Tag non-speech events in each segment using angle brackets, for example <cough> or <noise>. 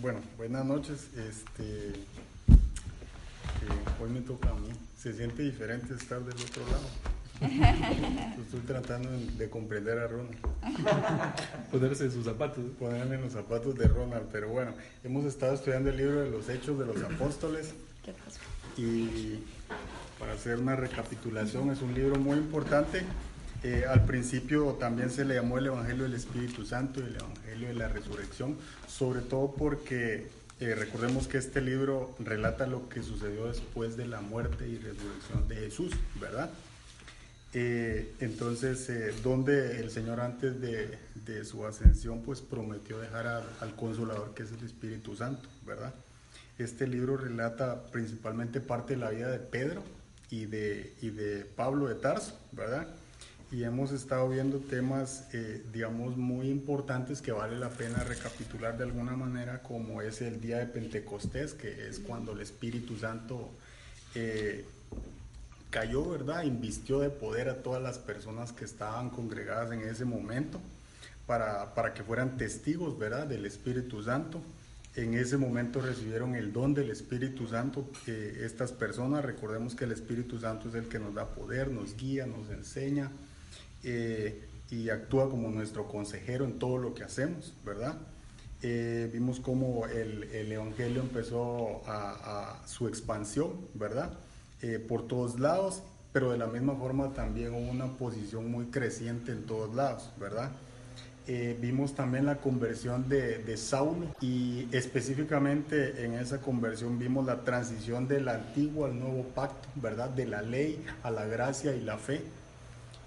Bueno, buenas noches. Este, eh, hoy me toca a mí. Se siente diferente estar del otro lado. <laughs> Estoy tratando de comprender a Ronald. <laughs> Ponerse en sus zapatos. Ponerme en los zapatos de Ronald. Pero bueno, hemos estado estudiando el libro de los Hechos de los Apóstoles. ¿Qué pasó? Y para hacer una recapitulación, es un libro muy importante. Eh, al principio también se le llamó el Evangelio del Espíritu Santo y el Evangelio de la Resurrección, sobre todo porque eh, recordemos que este libro relata lo que sucedió después de la muerte y resurrección de Jesús, ¿verdad? Eh, entonces, donde el Señor antes de, de, su ascensión, pues prometió dejar al consolador que es el Espíritu Santo, ¿verdad? Este libro relata principalmente parte de la vida de Pedro y de, y de Pablo de Tarso, ¿verdad? Y hemos estado viendo temas, eh, digamos, muy importantes que vale la pena recapitular de alguna manera, como es el día de Pentecostés, que es cuando el Espíritu Santo eh, cayó, ¿verdad? Invistió de poder a todas las personas que estaban congregadas en ese momento para, para que fueran testigos, ¿verdad? Del Espíritu Santo. En ese momento recibieron el don del Espíritu Santo. Eh, estas personas, recordemos que el Espíritu Santo es el que nos da poder, nos guía, nos enseña, eh, y actúa como nuestro consejero en todo lo que hacemos, ¿verdad? Eh, vimos cómo el, el, Evangelio empezó a, su expansión, ¿verdad? Eh, por todos lados, pero de la misma forma también hubo una posición muy creciente en todos lados, ¿verdad? vimos también la conversión de, de, Saulo y específicamente en esa conversión vimos la transición del antiguo al nuevo pacto, ¿verdad? De la ley a la gracia y la fe,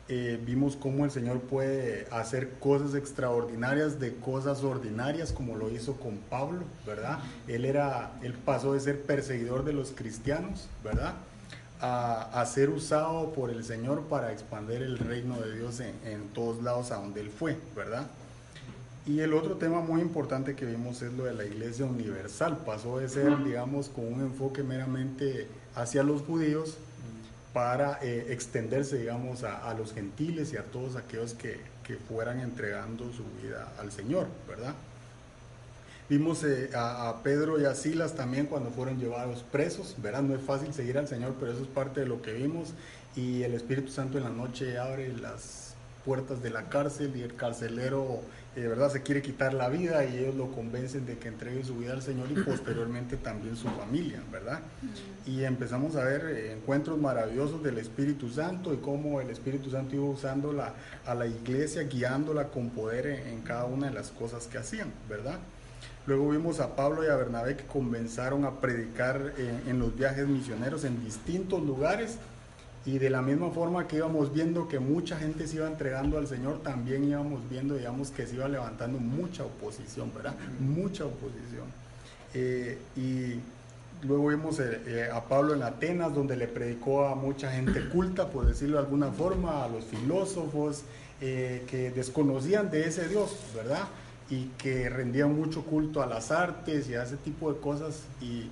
eh, vimos cómo el Señor puede hacer cosas extraordinarias de cosas ordinarias, como lo hizo con Pablo, ¿verdad? Él, era, él pasó de ser perseguidor de los cristianos, ¿verdad? A, a ser usado por el Señor para expandir el reino de Dios en, en todos lados a donde él fue, ¿verdad? Y el otro tema muy importante que vimos es lo de la iglesia universal. Pasó de ser, digamos, con un enfoque meramente hacia los judíos para eh, extenderse, digamos, a, los gentiles y a todos aquellos que, que, fueran entregando su vida al Señor, ¿verdad? Vimos eh, a, a, Pedro y a Silas también cuando fueron llevados presos, ¿verdad? No es fácil seguir al Señor, pero eso es parte de lo que vimos. Y el Espíritu Santo en la noche abre las puertas de la cárcel y el carcelero de verdad se quiere quitar la vida y ellos lo convencen de que entregue su vida al Señor y <clears throat> posteriormente también su familia, ¿verdad? Y empezamos a ver eh, encuentros maravillosos del Espíritu Santo y cómo el Espíritu Santo iba usando la, a la iglesia, guiándola con poder en, cada una de las cosas que hacían, ¿verdad? Luego vimos a Pablo y a Bernabé que comenzaron a predicar en, en los viajes misioneros en distintos lugares y de la misma forma que íbamos viendo que mucha gente se iba entregando al Señor, también íbamos viendo, digamos, que se iba levantando mucha oposición, ¿verdad? Mucha oposición. Eh, y luego vimos eh, eh, a Pablo en Atenas, donde le predicó a mucha gente <coughs> culta, por decirlo de alguna forma, a los filósofos que desconocían de ese Dios, ¿verdad? Y que rendían mucho culto a las artes y a ese tipo de cosas. Y,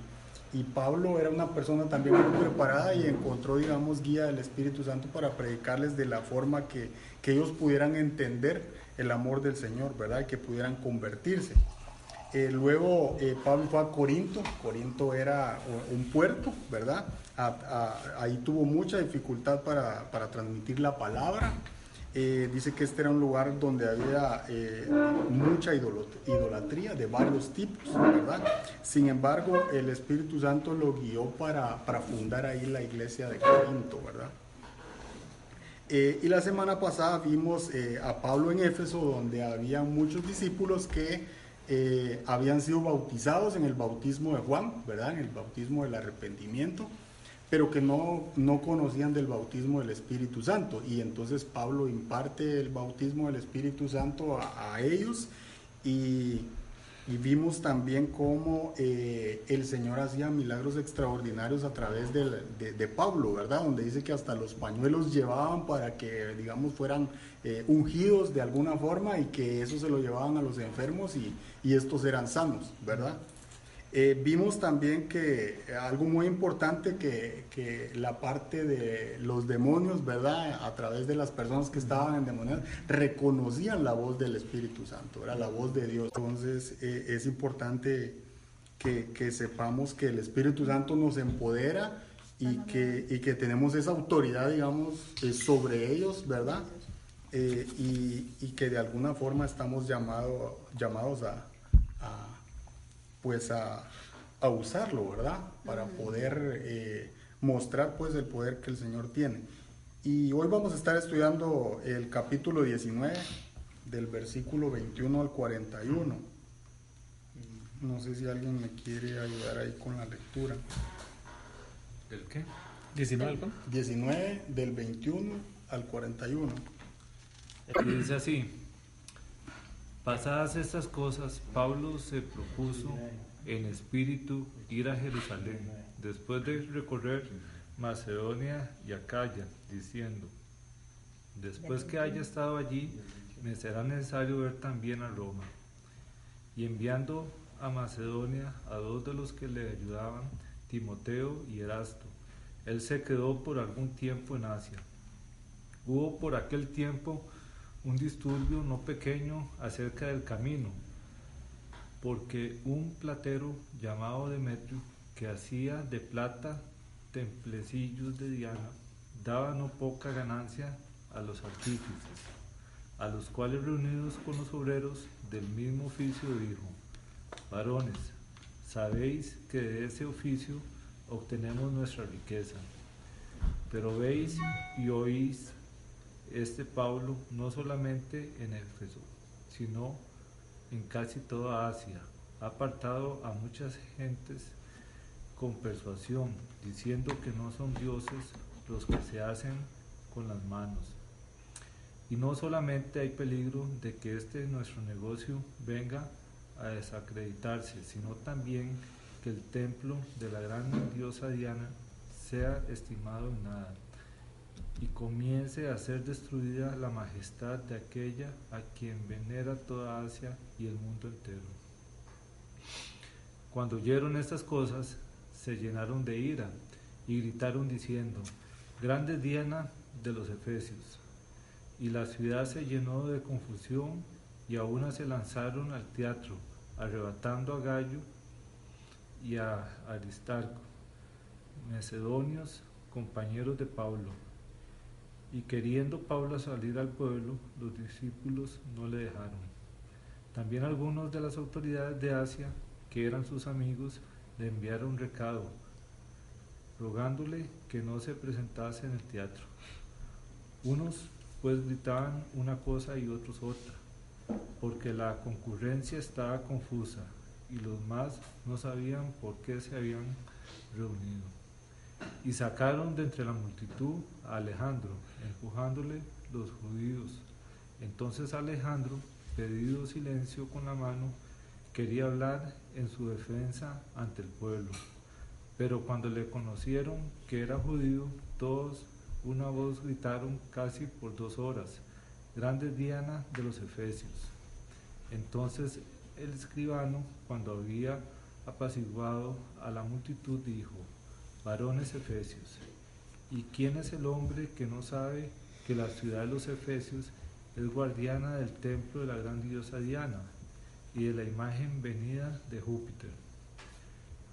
y Pablo era una persona también muy preparada y encontró, digamos, guía del Espíritu Santo para predicarles de la forma que, que ellos pudieran entender el amor del Señor, ¿verdad? Y que pudieran convertirse. Eh, luego eh, Pablo fue a Corinto, Corinto era un puerto, ¿verdad? ahí tuvo mucha dificultad para, para transmitir la palabra. Eh, dice que este era un lugar donde había eh, mucha idolatría de varios tipos, ¿verdad? Sin embargo, el Espíritu Santo lo guió para, fundar ahí la iglesia de Corinto, ¿verdad? Eh, y la semana pasada vimos a Pablo en Éfeso, donde había muchos discípulos que habían sido bautizados en el bautismo de Juan, ¿verdad? En el bautismo del arrepentimiento pero que no, no conocían del bautismo del Espíritu Santo. Y entonces Pablo imparte el bautismo del Espíritu Santo a, ellos y, vimos también cómo eh, el Señor hacía milagros extraordinarios a través de, de, Pablo, ¿verdad? Donde dice que hasta los pañuelos llevaban para que, digamos, fueran eh, ungidos de alguna forma y que eso se lo llevaban a los enfermos y, y estos eran sanos, ¿verdad? Eh, vimos también que algo muy importante que, que, la parte de los demonios, ¿verdad? A través de las personas que estaban en demonios, reconocían la voz del Espíritu Santo, era la voz de Dios. Entonces eh, es importante que, que sepamos que el Espíritu Santo nos empodera y que, y que tenemos esa autoridad, digamos, eh, sobre ellos, ¿verdad? Y, y, que de alguna forma estamos llamado, llamados a, a pues a, a, usarlo, ¿verdad? Para poder eh, mostrar pues el poder que el Señor tiene. Y hoy vamos a estar estudiando el capítulo 19 del versículo 21 al 41. No sé si alguien me quiere ayudar ahí con la lectura. ¿Del qué? 19, 19 del 21 al 41. Y dice así, pasadas estas cosas, Pablo se propuso en espíritu ir a Jerusalén, después de recorrer Macedonia y Acaya, diciendo, después que haya estado allí, me será necesario ver también a Roma. Y enviando a Macedonia a dos de los que le ayudaban, Timoteo y Erasto. Él se quedó por algún tiempo en Asia. Hubo por aquel tiempo un disturbio no pequeño acerca del camino, porque un platero llamado Demetrio, que hacía de plata templecillos de Diana, daba no poca ganancia a los artífices, a los cuales reunidos con los obreros del mismo oficio dijo, varones, sabéis que de ese oficio obtenemos nuestra riqueza. Pero veis y oís este Pablo no solamente en Éfeso, sino en casi toda Asia. Ha apartado a muchas gentes con persuasión, diciendo que no son dioses los que se hacen con las manos. Y no solamente hay peligro de que este nuestro negocio venga a desacreditarse, sino también que el templo de la gran diosa Diana sea estimado en nada y comience a ser destruida la majestad de aquella a quien venera toda Asia y el mundo entero. Cuando oyeron estas cosas, se llenaron de ira y gritaron diciendo, Grande Diana de los Efesios. Y la ciudad se llenó de confusión y aún se lanzaron al teatro, arrebatando a Gallo y a Aristarco, macedonios, compañeros de Pablo. Y queriendo Pablo salir al pueblo, los discípulos no le dejaron. También algunos de las autoridades de Asia, que eran sus amigos, le enviaron recado, rogándole que no se presentase en el teatro. Unos pues gritaban una cosa y otros otra porque la concurrencia estaba confusa y los más no sabían por qué se habían reunido. Y sacaron de entre la multitud a Alejandro, empujándole los judíos. Entonces Alejandro, pedido silencio con la mano, quería hablar en su defensa ante el pueblo. Pero cuando le conocieron que era judío, todos una voz gritaron casi por dos horas grande Diana de los Efesios. Entonces el escribano, cuando había apaciguado a la multitud, dijo, varones Efesios, ¿y quién es el hombre que no sabe que la ciudad de los Efesios es guardiana del templo de la gran diosa Diana y de la imagen venida de Júpiter?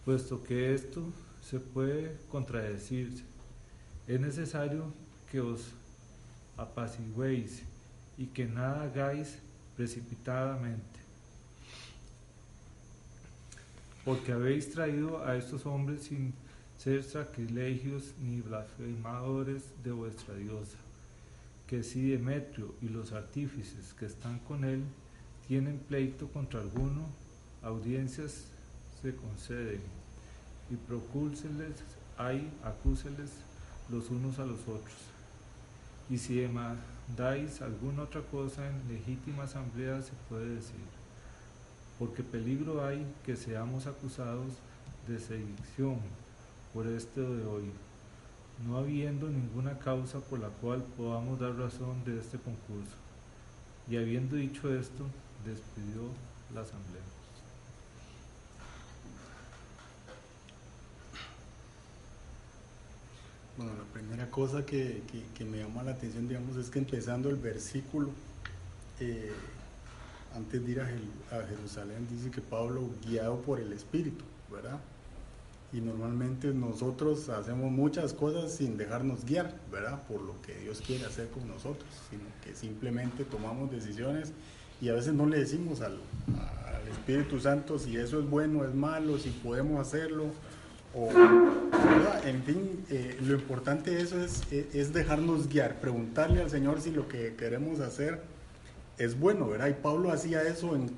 Puesto que esto se puede contradecirse, es necesario que os apaciguéis y que nada hagáis precipitadamente. Porque habéis traído a estos hombres sin ser sacrilegios ni blasfemadores de vuestra diosa, que si Demetrio y los artífices que están con él tienen pleito contra alguno, audiencias se conceden, y procúrseles hay, acúseles los unos a los otros. Y si dais alguna otra cosa en legítima asamblea se puede decir, porque peligro hay que seamos acusados de sedición por este de hoy, no habiendo ninguna causa por la cual podamos dar razón de este concurso. Y habiendo dicho esto, despidió la asamblea. Bueno, la primera cosa que, que, me llama la atención, digamos, es que empezando el versículo, eh, antes de ir a, Jerusalén, dice que Pablo guiado por el Espíritu, ¿verdad? Y normalmente nosotros hacemos muchas cosas sin dejarnos guiar, ¿verdad? Por lo que Dios quiere hacer con nosotros, sino que simplemente tomamos decisiones y a veces no le decimos al, Espíritu Santo si eso es bueno, es malo, si podemos hacerlo. O, en fin, eh, lo importante de eso es, es dejarnos guiar, preguntarle al Señor si lo que queremos hacer es bueno, ¿verdad? Y Pablo hacía eso en,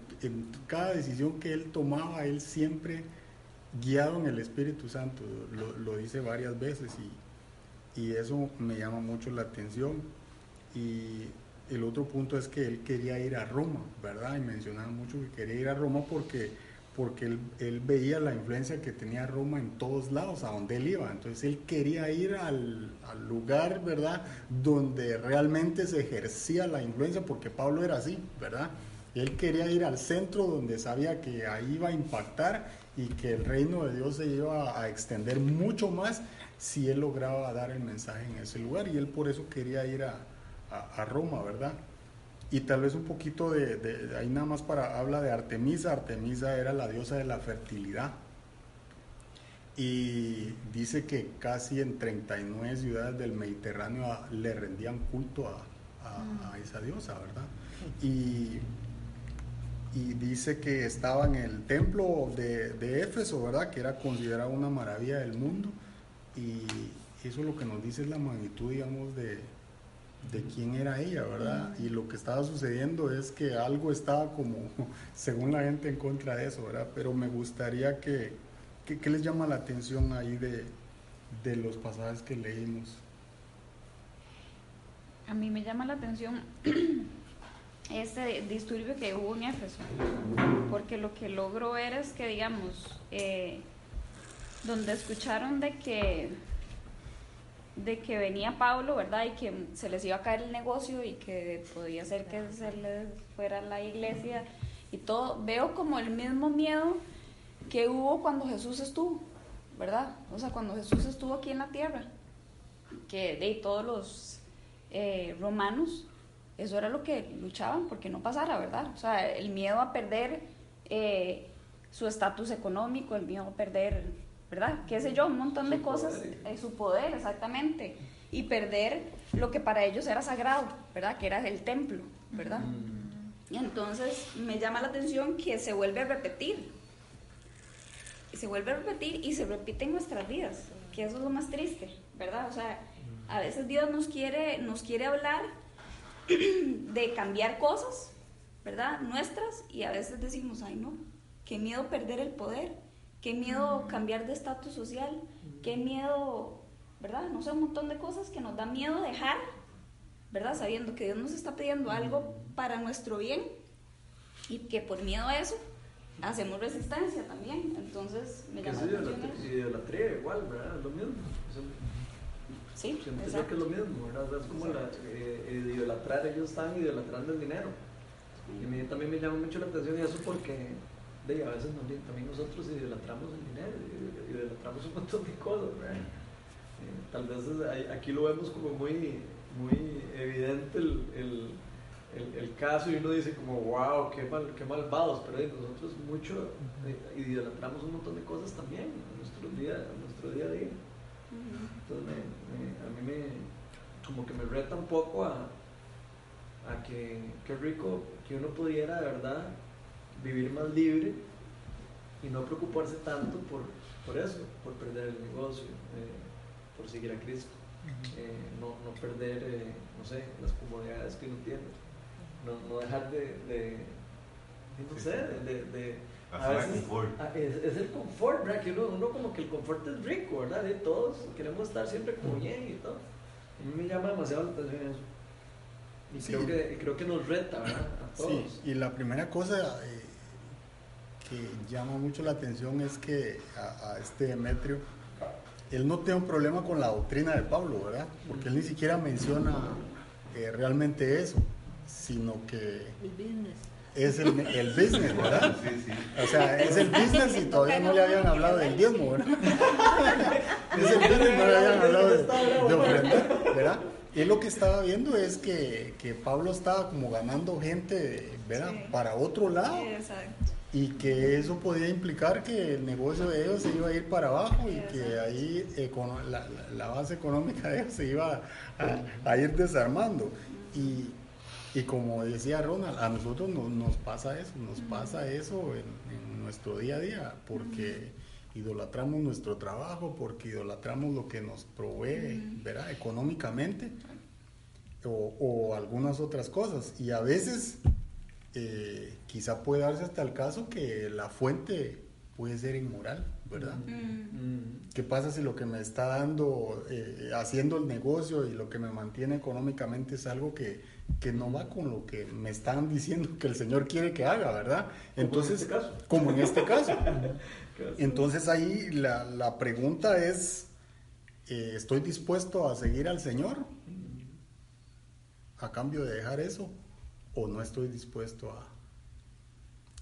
cada decisión que él tomaba, él siempre guiado en el Espíritu Santo, lo, dice varias veces y, y, eso me llama mucho la atención. Y el otro punto es que él quería ir a Roma, ¿verdad? Y mencionaba mucho que quería ir a Roma porque porque él, veía la influencia que tenía Roma en todos lados, a donde él iba. Entonces él quería ir al, lugar, ¿verdad?, donde realmente se ejercía la influencia, porque Pablo era así, ¿verdad? Él quería ir al centro donde sabía que ahí iba a impactar y que el reino de Dios se iba a extender mucho más si él lograba dar el mensaje en ese lugar. Y él por eso quería ir a, a Roma, ¿verdad? Y tal vez un poquito de, ahí nada más para, habla de Artemisa. Artemisa era la diosa de la fertilidad. Y dice que casi en 39 ciudades del Mediterráneo le rendían culto a, mm. esa diosa, ¿verdad? Y, y, dice que estaba en el templo de, de Éfeso, ¿verdad? Que era considerado una maravilla del mundo. Y eso lo que nos dice es la magnitud, digamos, de, de quién era ella, ¿verdad? Y lo que estaba sucediendo es que algo estaba como, <laughs> según la gente, en contra de eso, ¿verdad? Pero me gustaría que, ¿qué les llama la atención ahí de, de los pasajes que leímos? A mí me llama la atención <clears throat> ese disturbio que hubo en Éfeso, porque lo que logro ver es que, digamos, eh, donde escucharon de que de que venía Pablo, ¿verdad? Y que se les iba a caer el negocio y que podía ser que se les fuera la iglesia y todo. Veo como el mismo miedo que hubo cuando Jesús estuvo, ¿verdad? O sea, cuando Jesús estuvo aquí en la tierra, que de todos los eh, romanos, eso era lo que luchaban porque no pasara, ¿verdad? O sea, el miedo a perder eh, su estatus económico, el miedo a perder ¿verdad? Qué sé yo, un montón de cosas, en su poder, exactamente. Y perder lo que para ellos era sagrado, ¿verdad? Que era el templo, ¿verdad? Mm. Y entonces me llama la atención que se vuelve a repetir. Y se vuelve a repetir y se repite en nuestras vidas, que eso es lo más triste, ¿verdad? O sea, a veces Dios nos quiere, nos quiere hablar de cambiar cosas, ¿verdad? Nuestras, y a veces decimos, ay no, qué miedo perder el poder, qué miedo cambiar de estatus social, qué miedo, ¿verdad? No sé, un montón de cosas que nos da miedo dejar, ¿verdad? Sabiendo que Dios nos está pidiendo algo para nuestro bien y que por miedo a eso hacemos resistencia también. Entonces, me llama la atención idolatría igual, ¿verdad? Es lo mismo. Sí, exacto. que es lo mismo, ¿verdad? Es como la, eh, idolatrar, ellos están idolatrando el dinero. Y a mí también me llama mucho la atención eso porque de, a veces también nosotros idolatramos el dinero, idolatramos un montón de cosas, eh, tal vez aquí lo vemos como muy, muy evidente el, el, el, caso y uno dice como, wow, qué, mal, qué malvados, pero nosotros mucho eh, idolatramos un montón de cosas también en nuestro día, en nuestro día a día. Entonces a mí me, como que me reta un poco a, a que qué rico que uno pudiera de verdad vivir más libre y no preocuparse tanto por, por eso, por perder el negocio, eh, por seguir a Cristo, eh, no, no, perder, eh, no sé, las comodidades que uno tiene, no, no dejar de, de, no sé, de, de a veces, ah, es, es, el confort, ¿verdad? Que uno, uno, como que el confort es rico, ¿verdad? De todos queremos estar siempre como bien y todo. A mí me llama demasiado la atención eso. Y creo, que, creo que nos reta, ¿verdad? A todos. Sí, y la primera cosa, que llama mucho la atención es que a, este Demetrio, él no tiene un problema con la doctrina de Pablo, ¿verdad? Porque él ni siquiera menciona eh, realmente eso, sino que... El business. Es el, el business, ¿verdad? O sea, es el business y todavía no le habían hablado del diezmo, ¿verdad? <laughs> Es el business, no le habían hablado de, de ofrendar, ¿verdad? Y lo que estaba viendo es que, que Pablo estaba como ganando gente, ¿verdad? Sí. Para otro lado. Exacto. Y que eso podía implicar que el negocio de ellos se iba a ir para abajo y que exacto. ahí econo- la, la- la base económica de ellos se iba a, a ir desarmando. Y, y como decía Ronald, a nosotros nos, nos pasa eso, nos pasa eso en, en nuestro día a día, porque idolatramos nuestro trabajo, porque idolatramos lo que nos provee, ¿verdad? Económicamente o, o algunas otras cosas. Y a veces eh, quizá puede darse hasta el caso que la fuente puede ser inmoral, ¿verdad? Mm. ¿Qué pasa si lo que me está dando, eh, haciendo el negocio y lo que me mantiene económicamente es algo que, que no va con lo que me están diciendo que el Señor quiere que haga, ¿verdad? Entonces, este caso. como en este caso. <laughs> Entonces ahí la, la pregunta es, eh, ¿estoy dispuesto a seguir al Señor a cambio de dejar eso? ¿O no estoy dispuesto a,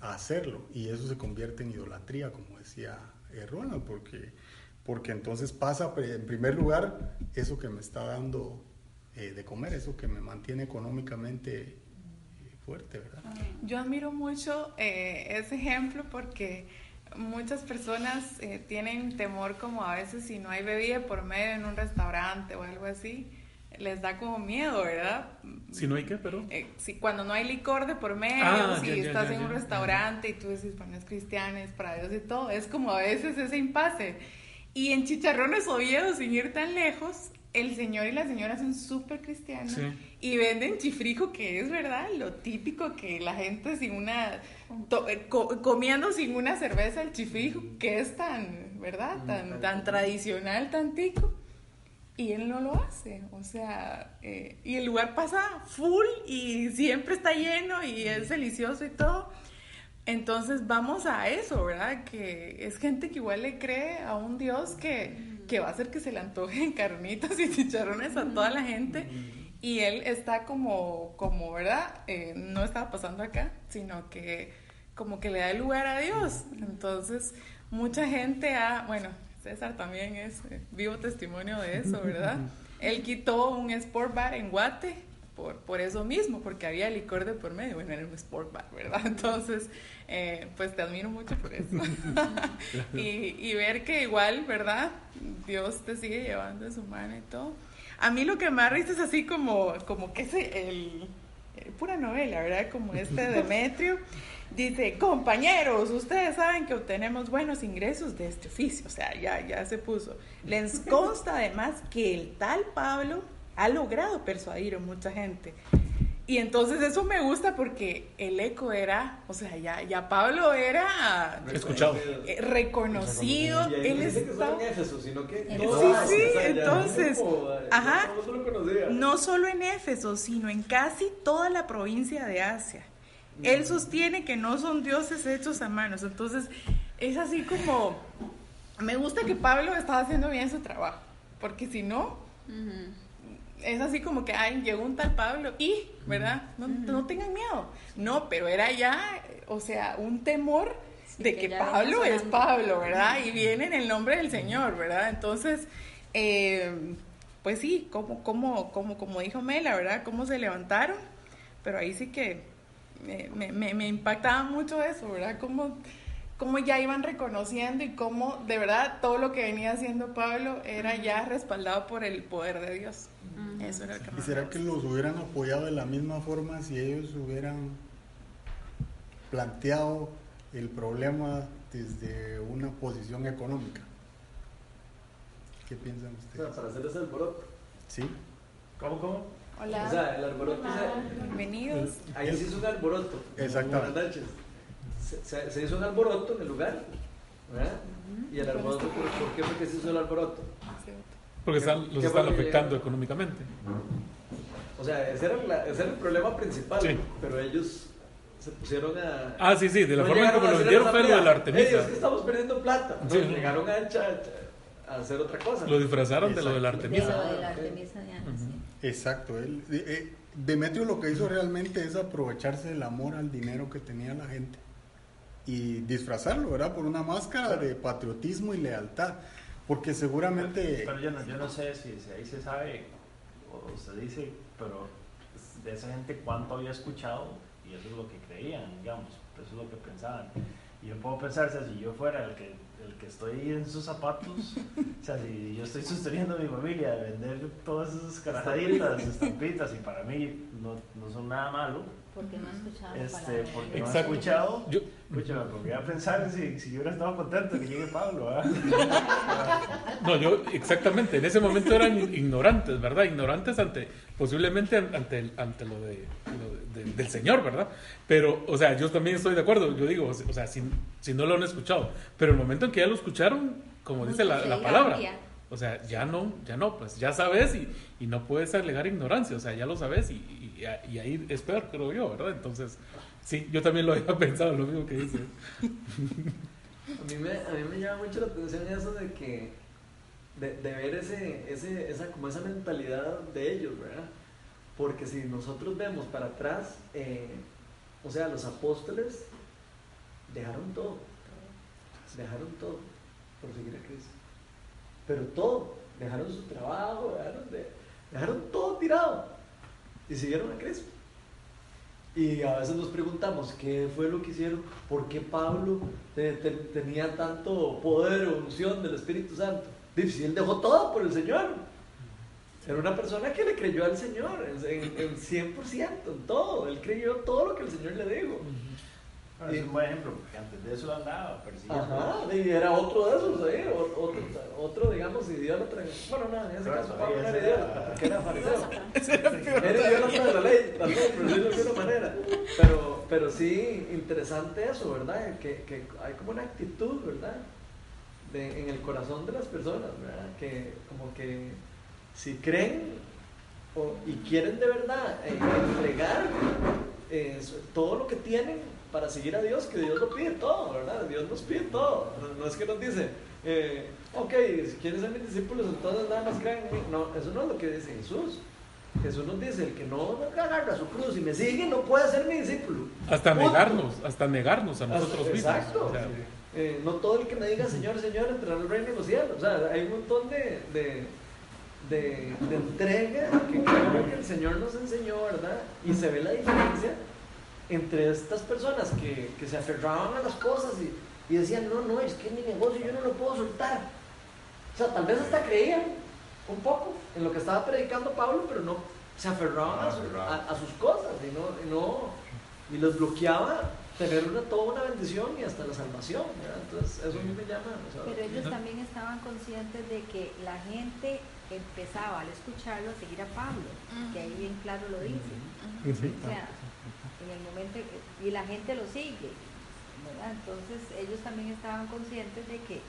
a hacerlo? Y eso se convierte en idolatría, como decía eh, Ronald, porque, porque entonces pasa en primer lugar eso que me está dando eh, de comer, eso que me mantiene económicamente eh, fuerte, ¿verdad? Yo admiro mucho eh, ese ejemplo porque muchas personas eh, tienen temor como a veces si no hay bebida por medio en un restaurante o algo así, les da como miedo, ¿verdad? Si no hay que, pero. Eh, si cuando no hay licor de por medio, Ah, si ya, ya, estás ya, en un ya. restaurante y tú dices, bueno, es cristiano, es para Dios y todo, es como a veces ese impasse. Y en Chicharrones Oviedo, sin ir tan lejos, el señor y la señora son súper cristianos Sí. y venden chifrijo, que es verdad, lo típico que la gente sin una, to- eh, co- comiendo sin una cerveza el chifrijo, que es tan, ¿verdad? Tan, tan tradicional, tan tico. Y él no lo hace, o sea, eh, y el lugar pasa full y siempre está lleno y es delicioso y todo. Entonces vamos a eso, ¿verdad? Que es gente que igual le cree a un Dios que, que va a hacer que se le antojen <laughs> carnitas y chicharrones a toda la gente. Y él está como, como ¿verdad? Eh, no estaba pasando acá, sino que como que le da el lugar a Dios. Entonces, mucha gente ha, bueno, César también es eh, vivo testimonio de eso, ¿verdad? <laughs> Él quitó un sport bar en Guate por, por eso mismo, porque había licor de por medio, bueno, era un sport bar, ¿verdad? <laughs> Entonces, eh, pues te admiro mucho por eso. <laughs> y, y ver que igual, ¿verdad? Dios te sigue llevando en su mano y todo. A mí lo que da risa es así como, como que ese, el, eh, pura novela, ¿verdad? Como este <laughs> Demetrio. Dice, compañeros, ustedes saben que obtenemos buenos ingresos de este oficio, o sea, ya, ya se puso. Les consta además que el tal Pablo ha logrado persuadir a mucha gente. Y entonces eso me gusta porque el eco era, o sea, ya, ya Pablo era Escuchado. eh, reconocido, Y ahí él no dice que solo estaba... en Éfeso, sino que Sí, todas, sí, o sea, entonces, como, eh, ajá. No solo conocía. No solo en Éfeso, sino en casi toda la provincia de Asia. Él sostiene que no son dioses hechos a manos. Entonces, es así como, me gusta que Pablo estaba haciendo bien su trabajo, porque si no, Ujú. Es así como que, ay, llegó un tal Pablo y, ¿verdad? No, no tengan miedo. No, pero era ya, o sea, un temor Sí, de que Pablo es. Pablo, ¿verdad? Y viene en el nombre del Señor, ¿verdad? Entonces, eh, pues sí, como, como, como, como dijo Mela, ¿verdad? Cómo se levantaron, pero ahí sí que me, me, me- me impactaba mucho eso, ¿verdad? Cómo, cómo ya iban reconociendo y cómo de verdad todo lo que venía haciendo Pablo era ya respaldado por el poder de Dios. Eso era lo que ¿Y será que los hubieran apoyado de la misma forma si ellos hubieran planteado el problema desde una posición económica? ¿Qué piensan O sea, ustedes? para hacer ese alboroto. ¿Sí? ¿Cómo, cómo? Hola, O sea, el alboroto, sea, bienvenidos. ahí se hizo un alboroto. Exactamente. Buenas noches. Se, se- hizo un alboroto en el lugar, ¿verdad? Y el alboroto, ¿por, por qué fue que se hizo el alboroto? Porque están, los ¿Qué están lo afectando económicamente. O sea, ese era, la- ese era el problema principal, Sí. pero ellos se pusieron a... Ah, sí, sí, de la No forma como lo vendieron fue lo de pelea. la Artemisa. Ey, es que estamos perdiendo plata. Sí. Llegaron a, a hacer otra cosa. Lo disfrazaron de lo de la Exacto. De lo Artemisa. de la Artemisa de Ana, sí. Exacto. él- eh, eh, Demetrio lo que hizo realmente es aprovecharse del amor al dinero que tenía la gente y disfrazarlo, ¿verdad? Por una máscara de patriotismo y lealtad. Porque seguramente... Pero yo no, yo no sé si, si ahí se sabe o se dice, pero de esa gente cuánto había escuchado y eso es lo que creían, digamos, eso es lo que pensaban. Y yo puedo pensar, si yo fuera el que, el que estoy en sus zapatos, o sea, si yo estoy sosteniendo a mi familia de vender todas esas carajaditas, estampitas, y para mí no, no son nada malo, Porque no he escuchado este, porque no he escuchado, Yo, escúchame, porque voy a pensar si, si yo hubiera estado contento que llegue Pablo, ¿ah? <laughs> no, yo exactamente, en ese momento eran ignorantes, ¿verdad? Ignorantes ante, posiblemente ante, el- ante lo, de, lo de- del Señor, ¿verdad? Pero, o sea, yo también estoy de acuerdo, yo digo, o sea, si, si no lo han escuchado, pero el momento en que ya lo escucharon, como dice la, la palabra, o sea, ya no, ya no, pues ya sabes y, y no puedes alegar ignorancia, o sea, ya lo sabes y, y, y ahí es peor, creo yo, ¿verdad? Entonces, sí, yo también lo había <laughs> pensado, lo mismo que dice. <laughs> A mí me, a mí me llama mucho la atención eso de que, de, de ver ese, ese, esa, como esa mentalidad de ellos, ¿verdad? Porque si nosotros vemos para atrás, eh, o sea, los apóstoles dejaron todo, dejaron todo por seguir a Cristo. Pero todo, dejaron su trabajo, dejaron, de- dejaron todo tirado y siguieron a Cristo. Y a veces nos preguntamos qué fue lo que hicieron, por qué Pablo te- te- tenía tanto poder o unción del Espíritu Santo. Dice, si él dejó todo por el Señor. Era una persona que le creyó al Señor en, en- en 100%, en todo. Él creyó todo lo que el Señor le dijo. Bueno, es un buen ejemplo, porque antes de eso andaba persiguiendo. Ajá, y era otro de esos, ¿eh? O- otro, otro, digamos, idiota. Bueno, no, en ese Pero caso Pablo no era idiota, era- porque era fariseo. Era idiota de la ley, tal vez, decirlo de alguna manera. Pero, pero sí, interesante eso, ¿verdad? Que, que hay como una actitud, ¿verdad? De, en el corazón de las personas, ¿verdad? Que como que si creen o- y quieren de verdad eh, entregar eh, todo lo que tienen para seguir a Dios, que Dios lo pide todo, ¿verdad? Dios nos pide todo. No, no es que nos dice, eh, ok, si quieren ser mis discípulos, entonces nada más crean en mí. No, eso no es lo que dice Jesús. Jesús nos dice, el que no agarra su cruz y me sigue no puede ser mi discípulo. Hasta Punto. negarnos, hasta negarnos a Hasta- nosotros mismos. Exacto. o sea, Eh, no todo el que me diga Señor, Señor entrará al reino de los cielos. O sea, hay un montón de, de, de, de entrega que creo que el Señor nos enseñó, ¿verdad? Y se ve la diferencia entre estas personas que, que se aferraban a las cosas y, y decían, no, no, es que es mi negocio, yo no lo puedo soltar. O sea, tal vez hasta creían un poco en lo que estaba predicando Pablo, pero no se aferraban a, su- a- a sus cosas y no, y no y los bloqueaba tener una, toda una bendición y hasta la salvación. ¿verdad? Entonces, eso a mí me llama. o sea, Pero ellos también estaban conscientes de que la gente empezaba al escucharlo a seguir a Pablo, que ahí bien claro lo dice. O sea, en el momento que- y la gente lo sigue, ¿verdad? Entonces ellos también estaban conscientes de que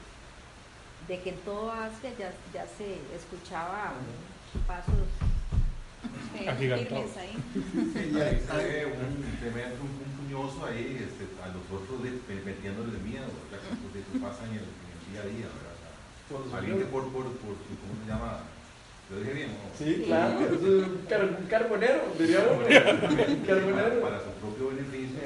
de que en todo Asia ya, ya se escuchaba pasos <laughs> Agigantados. ahí. Sí, ahí sale un, un puñoso ahí este, a los otros de, metiéndoles miedo, ¿verdad? Pues eso pasa en el, en el día a día, ¿verdad? Por Dios. por, por, por ¿cómo se llama? ¿Lo dije bien? no? Sí, claro, es un, car- un carbonero, diría uno. <laughs> Un Para, carbonero. para su propio beneficio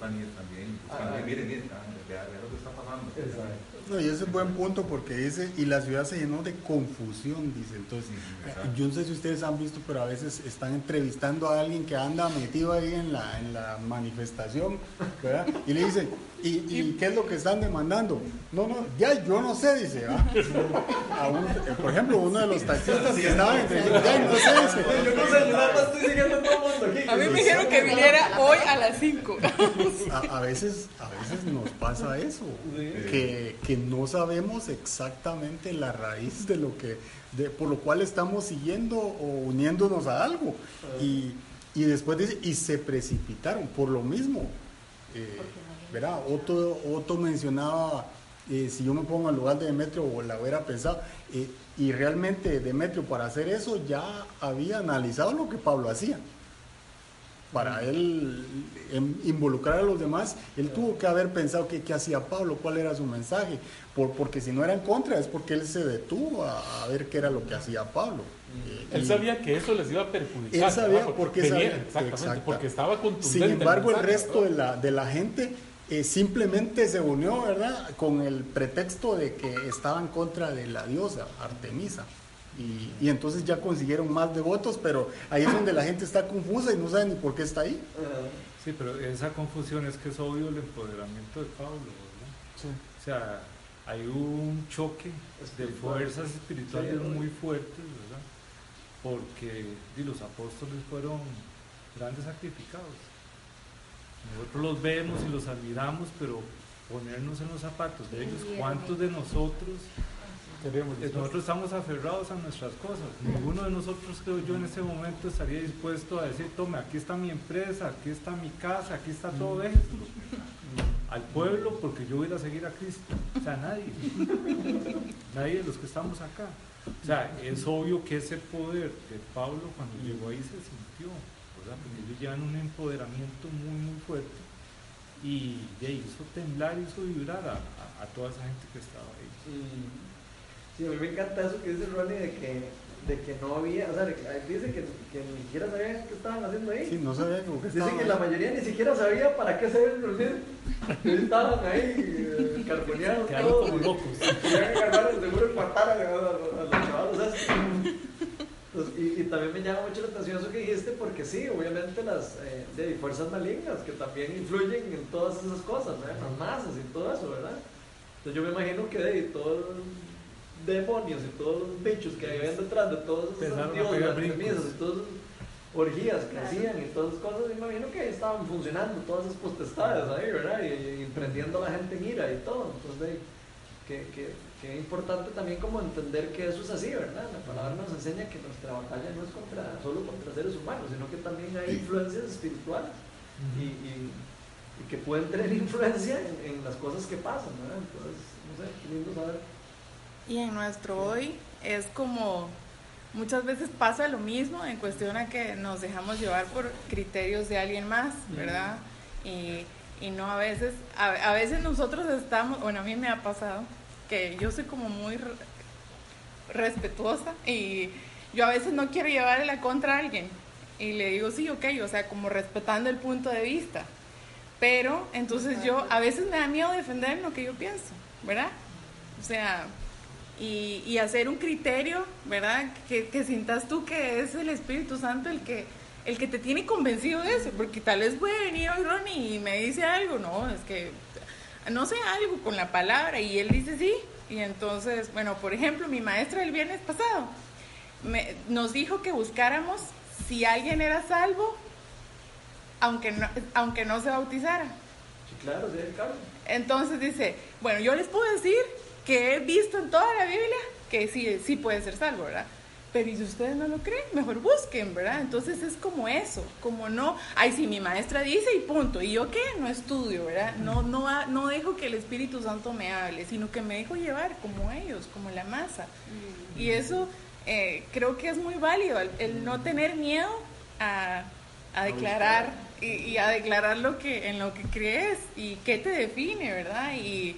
también, también, también Ajá. miren, miren, ah, vea, vea lo que está pasando. Exacto. No, y ese es buen punto porque dice, y la ciudad se llenó de confusión, dice. Entonces, exacto. yo no sé si ustedes han visto, pero a veces están entrevistando a alguien que anda metido ahí en la, en la manifestación, ¿verdad? Y le dicen, ¿y, y qué es lo que están demandando? No, no, ya yo no sé, dice. ¿va? A un- por ejemplo, uno de los taxistas que estaban entrevistando, ya no sé, dice. Yo no sé, yo nada más estoy siguiendo a todo el mundo aquí. A mí me dijeron que viniera hoy a las 5. A, a veces, a veces nos pasa eso, Sí. que, no sabemos exactamente la raíz de lo que, de, por lo cual estamos siguiendo o uniéndonos a algo. Y, y después dice, y se precipitaron por lo mismo. Eh, ¿verdad? Otto, Otto mencionaba, eh, si yo me pongo al lugar de Demetrio o la hubiera pensado, eh, y realmente Demetrio para hacer eso ya había analizado lo que Pablo hacía. Para él em, involucrar a los demás, él tuvo que haber pensado qué, hacía Pablo, cuál era su mensaje, por, porque si no era en contra es porque él se detuvo a, a ver qué era lo que hacía Pablo. Eh, Él sabía que eso les iba a perjudicar. Él sabía ¿verdad? por qué Venía- sabía. Exactamente, exacta. porque estaba contundente. Sin embargo, el mensaje, resto de la, de la gente eh, simplemente se unió, ¿verdad? Con el pretexto de que estaba en contra de la diosa Artemisa. Y, y entonces ya consiguieron más devotos, pero ahí es donde la gente está confusa y no sabe ni por qué está ahí. Sí, pero esa confusión es que es obvio el empoderamiento de Pablo, ¿verdad? O sea, hay un choque de fuerzas espirituales Sí, muy fuertes, ¿verdad? Porque di, los apóstoles fueron grandes sacrificados. Nosotros los vemos y los admiramos, pero ponernos en los zapatos de ellos, ¿cuántos de nosotros Queremos eh, nosotros estamos aferrados a nuestras cosas. Ninguno de nosotros, creo yo, en este momento estaría dispuesto a decir, tome, aquí está mi empresa, aquí está mi casa, aquí está todo esto. <laughs> Al pueblo, porque yo voy a ir a seguir a Cristo. O sea, nadie. Nadie de los que estamos acá. O sea, es obvio que ese poder de Pablo cuando llegó ahí se sintió, ¿verdad? Porque ellos llevan un empoderamiento muy, muy fuerte. Y de ahí hizo temblar, hizo vibrar a, a- a toda esa gente que estaba ahí. Sí, a mí me encanta eso que dice Ronnie de que, de que no había, o sea, dice que, que ni siquiera sabían qué estaban haciendo ahí. Sí, no sabía como que Dice estaban que ahí. la mayoría ni siquiera sabía para qué se habían reunido. Ellos estaban ahí eh, carboneados Quedaron todos. como locos. El seguro y matar a, a- a- a los chavales. ¿sabes? Pues, y, y también me llama mucho la atención eso que dijiste, porque sí, obviamente las eh, de fuerzas malignas que también influyen en todas esas cosas, ¿verdad? las masas y todo eso, ¿verdad? Entonces yo me imagino que de todos los demonios y todos los bichos que habían detrás de todos esos dioses, las brincos. premisas y todas esas orgías que Claro. hacían y todas esas cosas, me imagino que ahí estaban funcionando todas esas potestades ahí, ¿verdad? Y, y prendiendo a la gente en ira y todo. Entonces, que, que, que es importante también como entender que eso es así, ¿verdad? La palabra nos enseña que nuestra batalla no es contra, solo contra seres humanos, sino que también hay influencias espirituales y, y, y que pueden tener <laughs> influencia en, en las cosas que pasan, ¿verdad? Entonces, no sé, qué lindo saber. Y en nuestro hoy es como muchas veces pasa lo mismo en cuestión a que nos dejamos llevar por criterios de alguien más, ¿verdad? Y, y no a veces, a, a veces nosotros estamos, bueno, a mí me ha pasado que yo soy como muy re- respetuosa y yo a veces no quiero llevarle la contra a alguien y le digo sí, ok, o sea, como respetando el punto de vista. Pero entonces yo a veces me da miedo defender lo que yo pienso, ¿verdad? O sea, y, y hacer un criterio, ¿verdad? Que, que sientas tú que es el Espíritu Santo el que, el que te tiene convencido de eso, porque tal vez puede venir hoy Ronnie y me dice algo, no, es que no sé algo con la palabra y él dice sí, y entonces, bueno, por ejemplo, mi maestra el viernes pasado me- nos dijo que buscáramos si alguien era salvo, aunque no, aunque no se bautizara. Sí, claro, sí, claro. Entonces dice, bueno, yo les puedo decir que he visto en toda la Biblia que sí, sí puede ser salvo, ¿verdad? Pero y si ustedes no lo creen, mejor busquen, ¿verdad? Entonces es como eso, como no, ay, si mi maestra dice y punto, y yo qué, no estudio, ¿verdad? No, no, no dejo que el Espíritu Santo me hable, sino que me dejo llevar como ellos, como la masa. Y eso eh, creo que es muy válido, el, el no tener miedo a, a declarar y, y a declarar lo que en lo que crees y qué te define, ¿verdad? Y,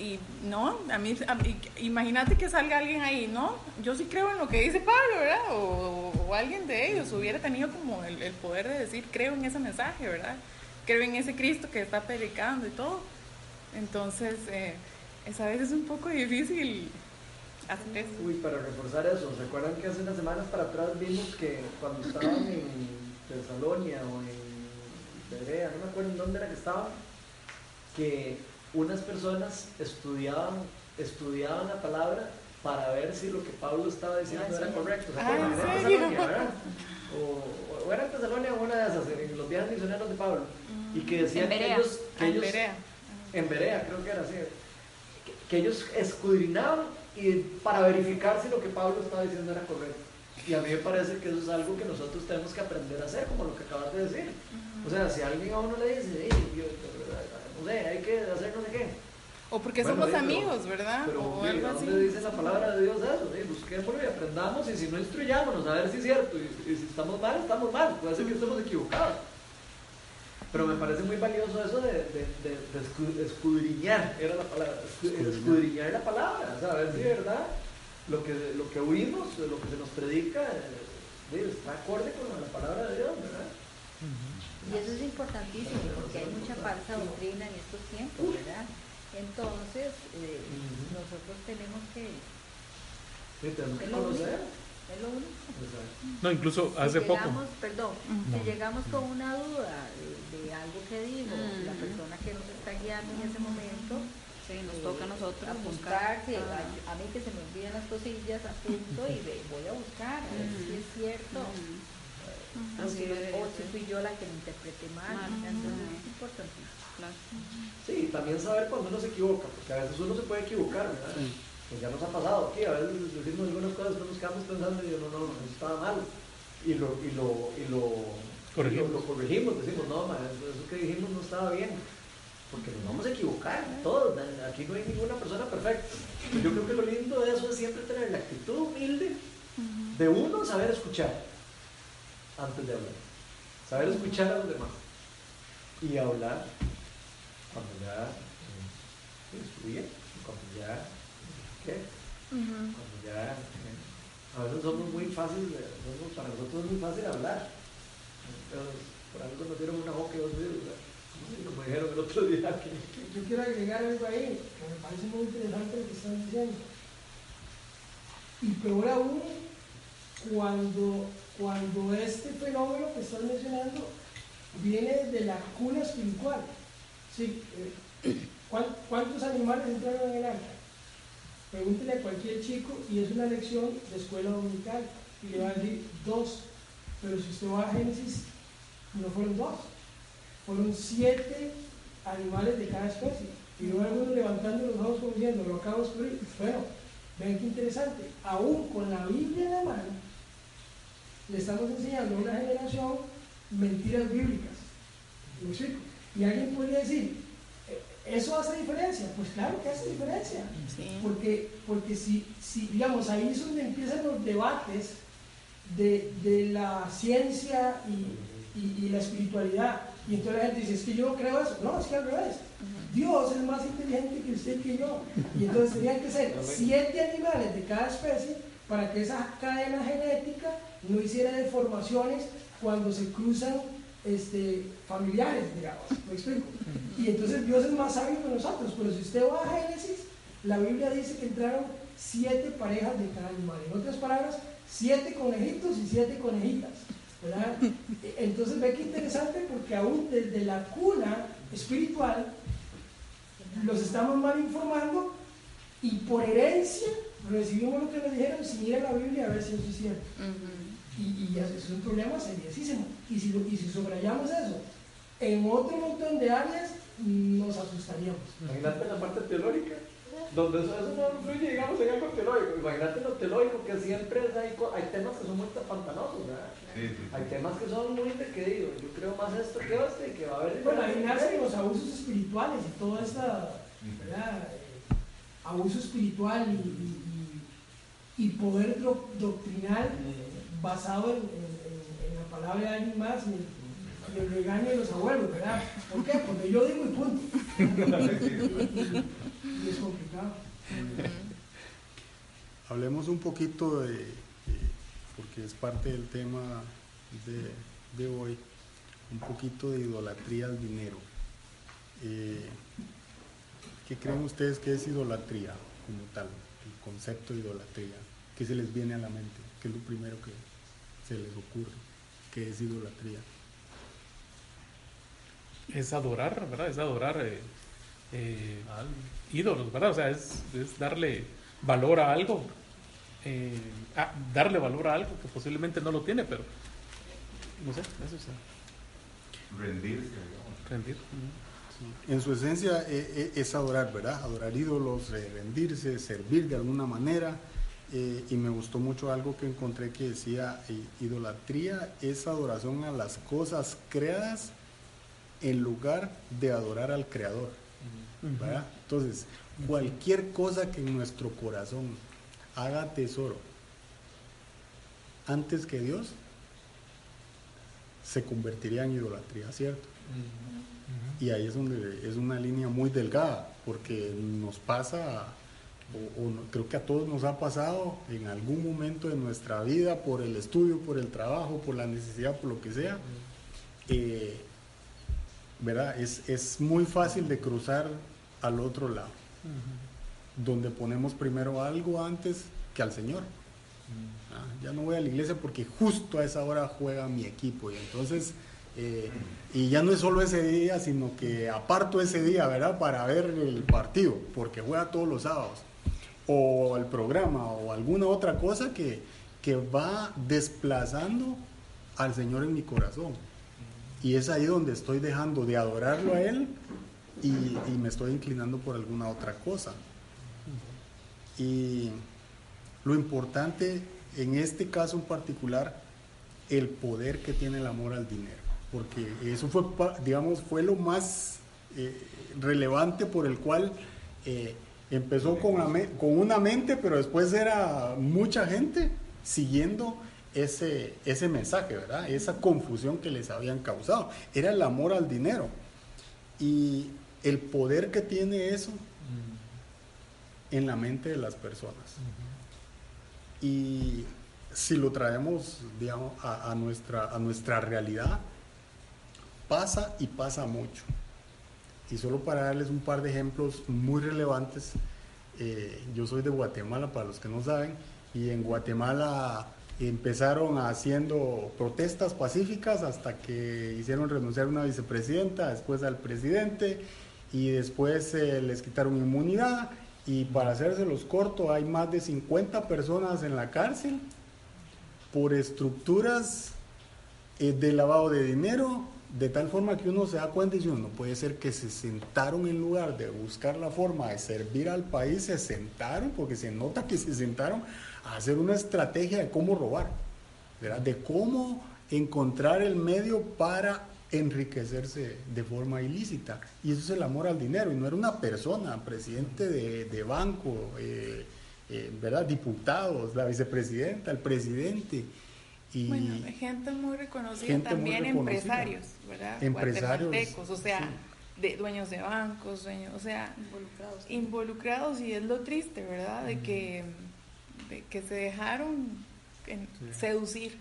y no, a mí, imagínate que salga alguien ahí, no, yo sí creo en lo que dice Pablo, ¿verdad? O, alguien de ellos hubiera tenido como el, poder de decir, creo en ese mensaje, ¿verdad? Creo en ese Cristo que está predicando y todo. Entonces, eh, es a veces un poco difícil hacer eso. Uy, para reforzar eso, ¿se acuerdan que hace unas semanas para atrás vimos que cuando estaban en Tesalonia o en Berea, no me acuerdo en dónde era que estaban, que unas personas estudiaban, estudiaban la palabra para ver si lo que Pablo estaba diciendo Ah, era sí. correcto. ¿Se Ah, acuerdan? ¿en en serio? O, o era en Tesalonia o una de esas, en los viajes misioneros de Pablo. Y que decían En que Berea. ellos, que Ah, en ellos Berea. en Berea, creo que era así. Que, que ellos escudriñaban y para verificar si lo que Pablo estaba diciendo era correcto. Y a mí me parece que eso es algo que nosotros tenemos que aprender a hacer, como lo que acabas de decir. O sea, si alguien a uno le dice, "Ey, yo- no sé, hay que hacer no sé qué. O porque Bueno, somos pero- amigos, ¿verdad? Pero, o algo así. ¿dónde dice la palabra de Dios eso? Eh, busquémoslo y aprendamos, y si no instruyámonos a ver si es cierto. Y, y si estamos mal, estamos mal. Puede ser que estemos equivocados. Pero me parece muy valioso eso de, de, de, de escu- escudriñar, era la palabra, escu- Escudriñar. escudriñar la palabra, o sea, a ver si verdad lo que, lo que oímos, lo que se nos predica, eh, está acorde con la palabra de Dios, ¿verdad? Y eso es importantísimo porque hay mucha falsa doctrina en estos tiempos, ¿verdad? Entonces, eh, nosotros tenemos que... Es lo único. conocer. Es lo único. Exacto. No, incluso hace si poco. llegamos, perdón, No. si llegamos con una duda de, de algo que digo, la Ujú. persona que nos está guiando en ese momento, Sí, nos eh, toca a nosotros apuntar, buscar. sí, Ah. a, a mí que se me olvidan las cosillas, apunto y ve- voy a buscar, a ver si es cierto. O Así o si fui yo la que me interpreté mal, Mal. entonces Ujú. es. Claro. Sí, también saber cuando uno se equivoca, porque a veces uno se puede equivocar, ¿verdad? Pues ya nos ha pasado aquí, a veces decimos algunas cosas que nos quedamos pensando y yo, no, no, eso estaba mal. Y lo, y lo, y lo, Corregimos. y lo, lo corregimos, decimos, no, ma, eso, eso que dijimos no estaba bien. Porque nos vamos a equivocar, todos, aquí no hay ninguna persona perfecta. Yo creo que lo lindo de eso es siempre tener la actitud humilde de uno saber escuchar antes de hablar. Saber escuchar a los demás. Y hablar cuando ya eh, estudié, cuando ya, ¿qué? Cuando ya, eh, a veces somos muy fáciles, para nosotros es muy fácil hablar. Entonces, por algo nos dieron una boca y dos. Como- como dijeron el otro día que Yo quiero agregar algo ahí, que me parece muy interesante lo que están diciendo. Y peor aún, cuando, cuando este fenómeno que estás mencionando viene de la cuna espiritual. Sí, eh, ¿cuán- ¿Cuántos animales entraron en el arca? Pregúntele a cualquier chico y es una lección de escuela dominical y le va a decir dos. Pero si usted va a Génesis, no fueron dos, fueron siete animales de cada especie. Y luego algunos levantando los ojos como diciendo, lo acabo de descubrir. Bueno, ven qué interesante. Aún con la Biblia en la mano, le estamos enseñando a una generación mentiras bíblicas. ¿Me explico? Y alguien podría decir, "Eh, ¿eso hace diferencia? Pues claro que hace diferencia. Sí. Porque, porque si, si, digamos, ahí es donde empiezan los debates de, de la ciencia y, y- y la espiritualidad. Y entonces la gente dice, es que yo no creo eso. No, es que al revés. Dios es más inteligente que usted que yo. Y entonces tenían que ser siete animales de cada especie para que esa cadena genética no hiciera deformaciones cuando se cruzan este, familiares, digamos. ¿Me explico? Y entonces Dios es más sabio que nosotros. Pero si usted va a Génesis, la Biblia dice que entraron siete parejas de cada animal. En otras palabras, siete conejitos y siete conejitas. ¿verdad? Entonces ve que interesante porque aún desde la cuna espiritual los estamos mal informando y por herencia recibimos lo que nos dijeron sin ir a la Biblia a ver si eso es cierto. Y, y eso es un problema seriosísimo. Y si, lo- y si subrayamos eso en otro montón de áreas, nos asustaríamos. Imagínate la parte teológica, donde eso, eso no influye, digamos, en algo teológico. Imagínate lo teológico, que siempre es- hay, temas que son muy pantanosos, ¿verdad? Sí, sí, sí. Hay temas que son muy de que digo, yo creo más esto que esto y que va a haber... Bueno, imaginarse los abusos espirituales y toda esta ¿verdad? Eh, abuso espiritual y, y- y- y poder do- doctrinal basado en, en- en la palabra de alguien más y, el- regaño de los abuelos, ¿verdad? ¿Por qué? Porque yo digo y punto. y, es complicado. Hablemos un poquito de, porque es parte del tema de, de hoy, un poquito de idolatría al dinero. Eh, ¿Qué creen ustedes que es idolatría como tal? El concepto de idolatría. ¿Qué se les viene a la mente? ¿Qué es lo primero que se les ocurre? ¿Qué es idolatría? es adorar, ¿verdad? Es adorar eh, eh, ídolos, ¿verdad? O sea, es, es darle valor a algo, eh, a- darle valor a algo que posiblemente no lo tiene, pero no sé, eso es Rendirse, digamos. rendir. En su esencia eh, eh, es adorar, ¿verdad? Adorar ídolos, eh, rendirse, servir de alguna manera. Eh, y me gustó mucho algo que encontré que decía, eh, idolatría es adoración a las cosas creadas en lugar de adorar al Creador. ¿verdad? Entonces, cualquier cosa que en nuestro corazón haga tesoro antes que Dios, se convertiría en idolatría, ¿cierto? Y ahí es donde es una línea muy delgada, porque nos pasa, o, o no- creo que a todos nos ha pasado en algún momento de nuestra vida, por el estudio, por el trabajo, por la necesidad, por lo que sea, eh, ¿verdad? Es, es muy fácil de cruzar al otro lado, donde ponemos primero algo antes que al Señor. Ah, ya no voy a la iglesia porque justo a esa hora juega mi equipo y entonces eh, y ya no es solo ese día sino que aparto ese día verdad para ver el partido porque juega todos los sábados o el programa o alguna otra cosa que, que va desplazando al Señor en mi corazón. Y es ahí donde estoy dejando de adorarlo a Él y, me estoy inclinando por alguna otra cosa. Y lo importante en este caso en particular, el poder que tiene el amor al dinero, porque eso fue, digamos, fue lo más eh, relevante por el cual eh, empezó con, con una mente, pero después era mucha gente siguiendo ese, ese mensaje, ¿verdad? Esa confusión que les habían causado. Era el amor al dinero. Y el poder que tiene eso en la mente de las personas. Y si lo traemos digamos, a, a nuestra, a nuestra realidad, pasa y pasa mucho. Y solo para darles un par de ejemplos muy relevantes, eh, yo soy de Guatemala, para los que no saben, y en Guatemala empezaron haciendo protestas pacíficas hasta que hicieron renunciar a una vicepresidenta, después al presidente, y después eh, les quitaron inmunidad, y para hacérselos corto, hay más de 50 personas en la cárcel por estructuras eh, de lavado de dinero, de tal forma que uno se da cuenta y dice, no puede ser que se sentaron en lugar de buscar la forma de servir al país, se sentaron, porque se nota que se sentaron a hacer una estrategia de cómo robar, ¿verdad? de cómo encontrar el medio para enriquecerse de forma ilícita. Y eso es el amor al dinero, y no era una persona, presidente de, de banco, eh, eh, ¿verdad? diputados, la vicepresidenta, el presidente. Y Bueno, gente muy reconocida, Gente muy también reconocida. empresarios, ¿verdad? Empresarios, o sea, de dueños de bancos, dueños, o sea, Involucrados. involucrados y es lo triste, ¿verdad? De que, de que se dejaron en- seducir.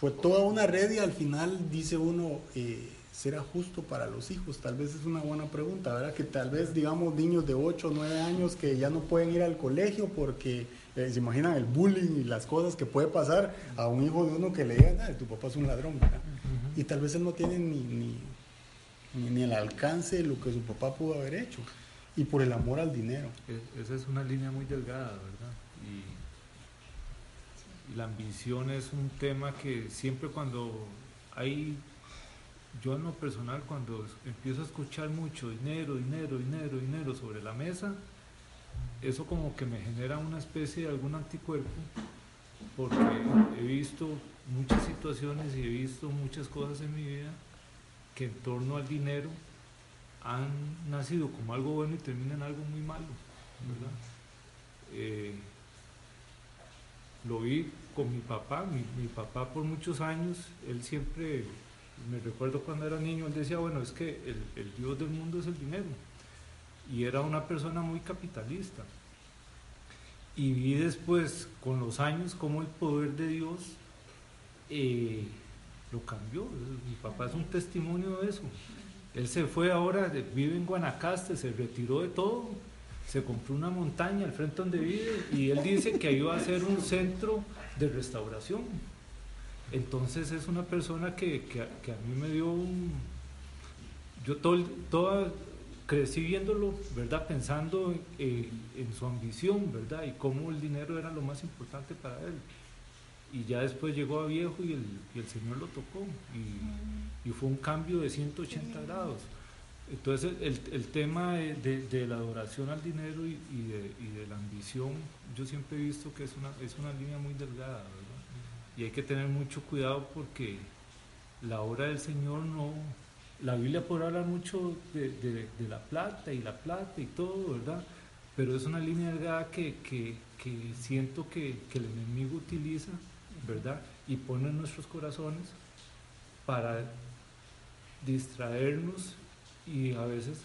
fue toda una red y al final dice uno, eh, ¿será justo para los hijos? Tal vez es una buena pregunta, ¿verdad? Que tal vez, digamos, niños de 8 o 9 años que ya no pueden ir al colegio porque eh, se imaginan el bullying y las cosas que puede pasar a un hijo de uno que le digan, "Ay, tu papá es un ladrón, ¿verdad? Y tal vez él no tiene ni, ni, ni, ni el alcance de lo que su papá pudo haber hecho. Y por el amor al dinero. Es- esa es una línea muy delgada, ¿verdad? Y, y la ambición es un tema que siempre cuando hay, yo en lo personal, cuando empiezo a escuchar mucho dinero, dinero, dinero, dinero sobre la mesa, eso como que me genera una especie de algún anticuerpo, porque he visto muchas situaciones y he visto muchas cosas en mi vida que en torno al dinero han nacido como algo bueno y terminan algo muy malo, ¿verdad? Eh, lo vi con mi papá, mi, papá por muchos años, él siempre, me recuerdo cuando era niño, él decía, bueno, es que el Dios del mundo es el dinero. Y era una persona muy capitalista. Y vi después, con los años, cómo el poder de Dios eh, lo cambió. Mi papá es un testimonio de eso. Él se fue ahora, vive en Guanacaste, se retiró de todo, se compró una montaña al frente donde vive y él dice que iba a ser un centro de restauración. Entonces es una persona que, que a- mí me dio un... Yo todo, toda, crecí viéndolo, ¿verdad? Pensando eh, en su ambición, ¿verdad? Y cómo el dinero era lo más importante para él. Y ya después llegó a viejo y el, y el Señor lo tocó. Y, y fue un cambio de 180 grados. Entonces el, el tema de, de- de la adoración al dinero y, y de, y de la ambición, yo siempre he visto que es una, es una línea muy delgada, ¿verdad? Y hay que tener mucho cuidado porque la obra del Señor no... La Biblia podrá hablar mucho de, de- de la plata y la plata y todo, ¿verdad? Pero es una línea delgada que, que, que siento que, que el enemigo utiliza, ¿verdad? Y pone en nuestros corazones para distraernos y a veces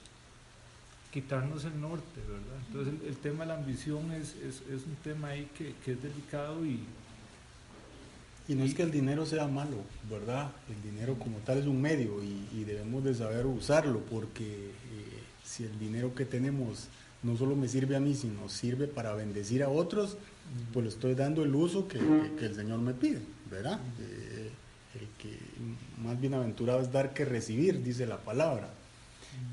quitarnos el norte, ¿verdad? Entonces el, el tema de la ambición es, es, es un tema ahí que, que es delicado y, Y no es que el dinero sea malo, ¿verdad? El dinero como tal es un medio y, y debemos de saber usarlo porque eh, si el dinero que tenemos no solo me sirve a mí, sino sirve para bendecir a otros, pues le estoy dando el uso que, que- que el Señor me pide, ¿verdad? Eh, el que más bienaventurado es dar que recibir, dice la palabra.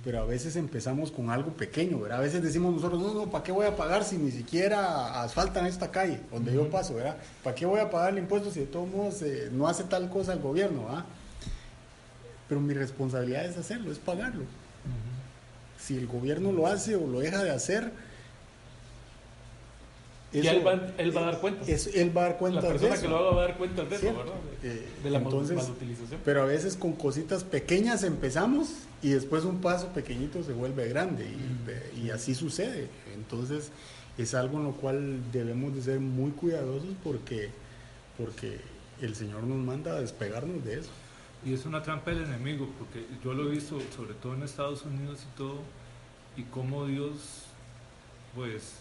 Pero a veces empezamos con algo pequeño, ¿verdad? A veces decimos nosotros, no, no, ¿para qué voy a pagar si ni siquiera asfaltan esta calle donde yo paso, ¿verdad? ¿Para qué voy a pagar el impuesto si de todos modos eh, no hace tal cosa el gobierno, ¿verdad? Pero mi responsabilidad es hacerlo, es pagarlo. Si el gobierno lo hace o lo deja de hacer, Y él va, él va a dar cuenta. es- él va a dar cuenta la persona de eso. que lo haga va a dar cuenta de eso. ¿verdad? De, Eh, de la entonces, malutilización. Pero a veces con cositas pequeñas empezamos y después un paso pequeñito se vuelve grande y, y así sucede. Entonces es algo en lo cual debemos de ser muy cuidadosos porque, porque el Señor nos manda a despegarnos de eso. y es una trampa del enemigo, porque yo lo he visto sobre todo en Estados Unidos y todo, y cómo Dios, pues,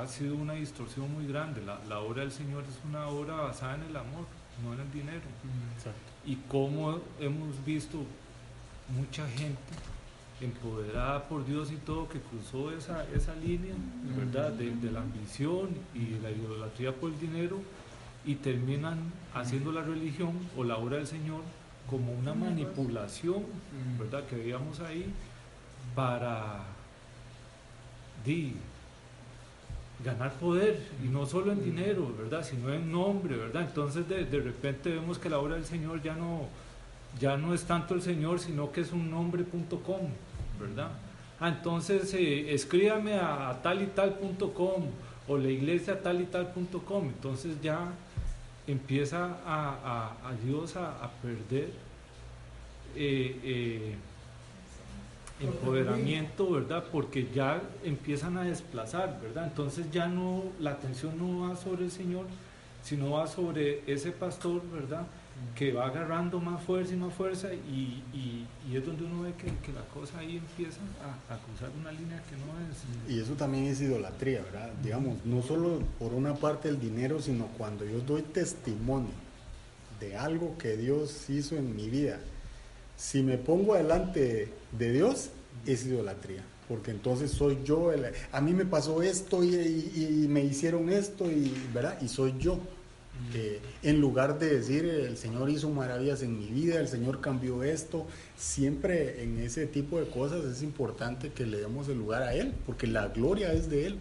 ha sido una distorsión muy grande. La, la obra del Señor es una obra basada en el amor, no en el dinero. Y cómo hemos visto mucha gente empoderada por Dios y todo que cruzó esa, esa línea, ¿verdad? De, de la ambición y la idolatría por el dinero y terminan haciendo la religión o la obra del Señor como una manipulación, ¿verdad? Que veíamos ahí para di, ganar poder y no solo en dinero, ¿verdad? Sino en nombre, ¿verdad? Entonces de, de repente vemos que la obra del Señor ya no, ya no es tanto el Señor, sino que es un nombre.com, ¿verdad? Ah, entonces eh, escríbame a, a tal y tal.com o la iglesia tal y tal.com. Entonces ya empieza a, a- a Dios a, perder eh, eh, empoderamiento, ¿verdad? Porque ya empiezan a desplazar, ¿verdad? Entonces ya no, la atención no va sobre el Señor, sino va sobre ese pastor, ¿verdad? Que va agarrando más fuerza y más fuerza y, y- es donde uno ve que, que la cosa ahí empieza a, a cruzar una línea que no es... Y eso también es idolatría, ¿verdad? Digamos, no solo por una parte el dinero, sino cuando yo doy testimonio de algo que Dios hizo en mi vida. Si me pongo delante de Dios, es idolatría. Porque entonces soy yo, el- a mí me pasó esto y, y- y me hicieron esto, y, ¿verdad? Y soy yo. Eh, en lugar de decir el Señor hizo maravillas en mi vida, el Señor cambió esto, siempre en ese tipo de cosas es importante que le demos el lugar a Él, porque la gloria es de Él.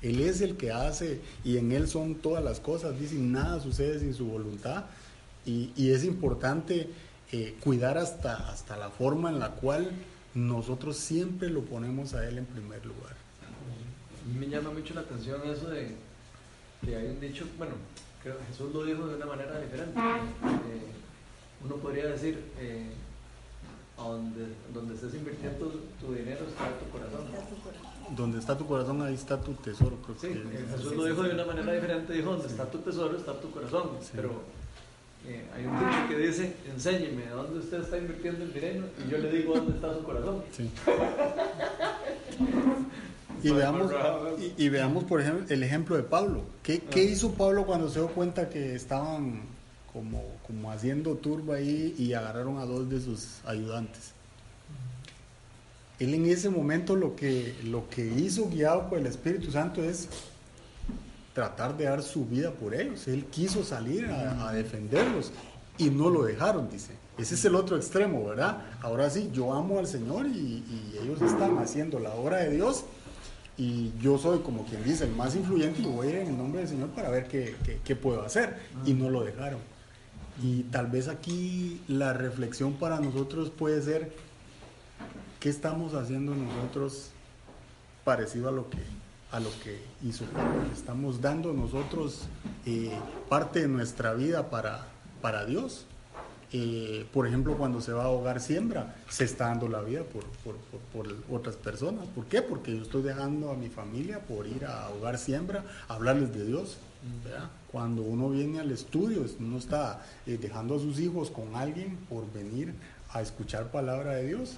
Él es el que hace y en Él son todas las cosas, dice, nada sucede sin su voluntad. Y, y es importante eh, cuidar hasta, hasta la forma en la cual nosotros siempre lo ponemos a Él en primer lugar. A mí me llama mucho la atención eso de que hay un dicho, bueno, creo que Jesús lo dijo de una manera diferente. Eh, uno podría decir, eh, a donde, donde estés invirtiendo tu, tu dinero está tu corazón. Donde está tu corazón, ahí está tu tesoro. Creo Sí, que eh, Jesús lo dijo de una manera diferente, dijo, donde está tu tesoro está tu corazón. Sí. Pero eh, hay un dicho que dice, enséñeme dónde usted está invirtiendo el dinero y yo le digo dónde está su corazón. Sí. <laughs> Y veamos, y, y veamos, por ejemplo, el ejemplo de Pablo. ¿Qué, qué hizo Pablo cuando se dio cuenta que estaban como, como haciendo turba ahí y agarraron a dos de sus ayudantes? Él en ese momento lo que, lo que hizo guiado por el Espíritu Santo es tratar de dar su vida por ellos. Él quiso salir a, defenderlos y no lo dejaron, dice. Ese es el otro extremo, ¿verdad? Ahora sí, yo amo al Señor y, ellos están haciendo la obra de Dios y yo soy, como quien dice, el más influyente y voy a ir en el nombre del Señor para ver qué- qué puedo hacer. Y no lo dejaron. Y tal vez aquí la reflexión para nosotros puede ser, ¿qué estamos haciendo nosotros parecido a lo que, a lo que hizo? ¿Estamos dando nosotros eh, parte de nuestra vida para, para Dios? eh, por ejemplo, cuando se va a hogar siembra, se está dando la vida por, por, por, por otras personas. ¿Por qué? Porque yo estoy dejando a mi familia por ir a hogar siembra, a hablarles de Dios. Cuando uno viene al estudio, uno está eh, dejando a sus hijos con alguien por venir a escuchar palabra de Dios.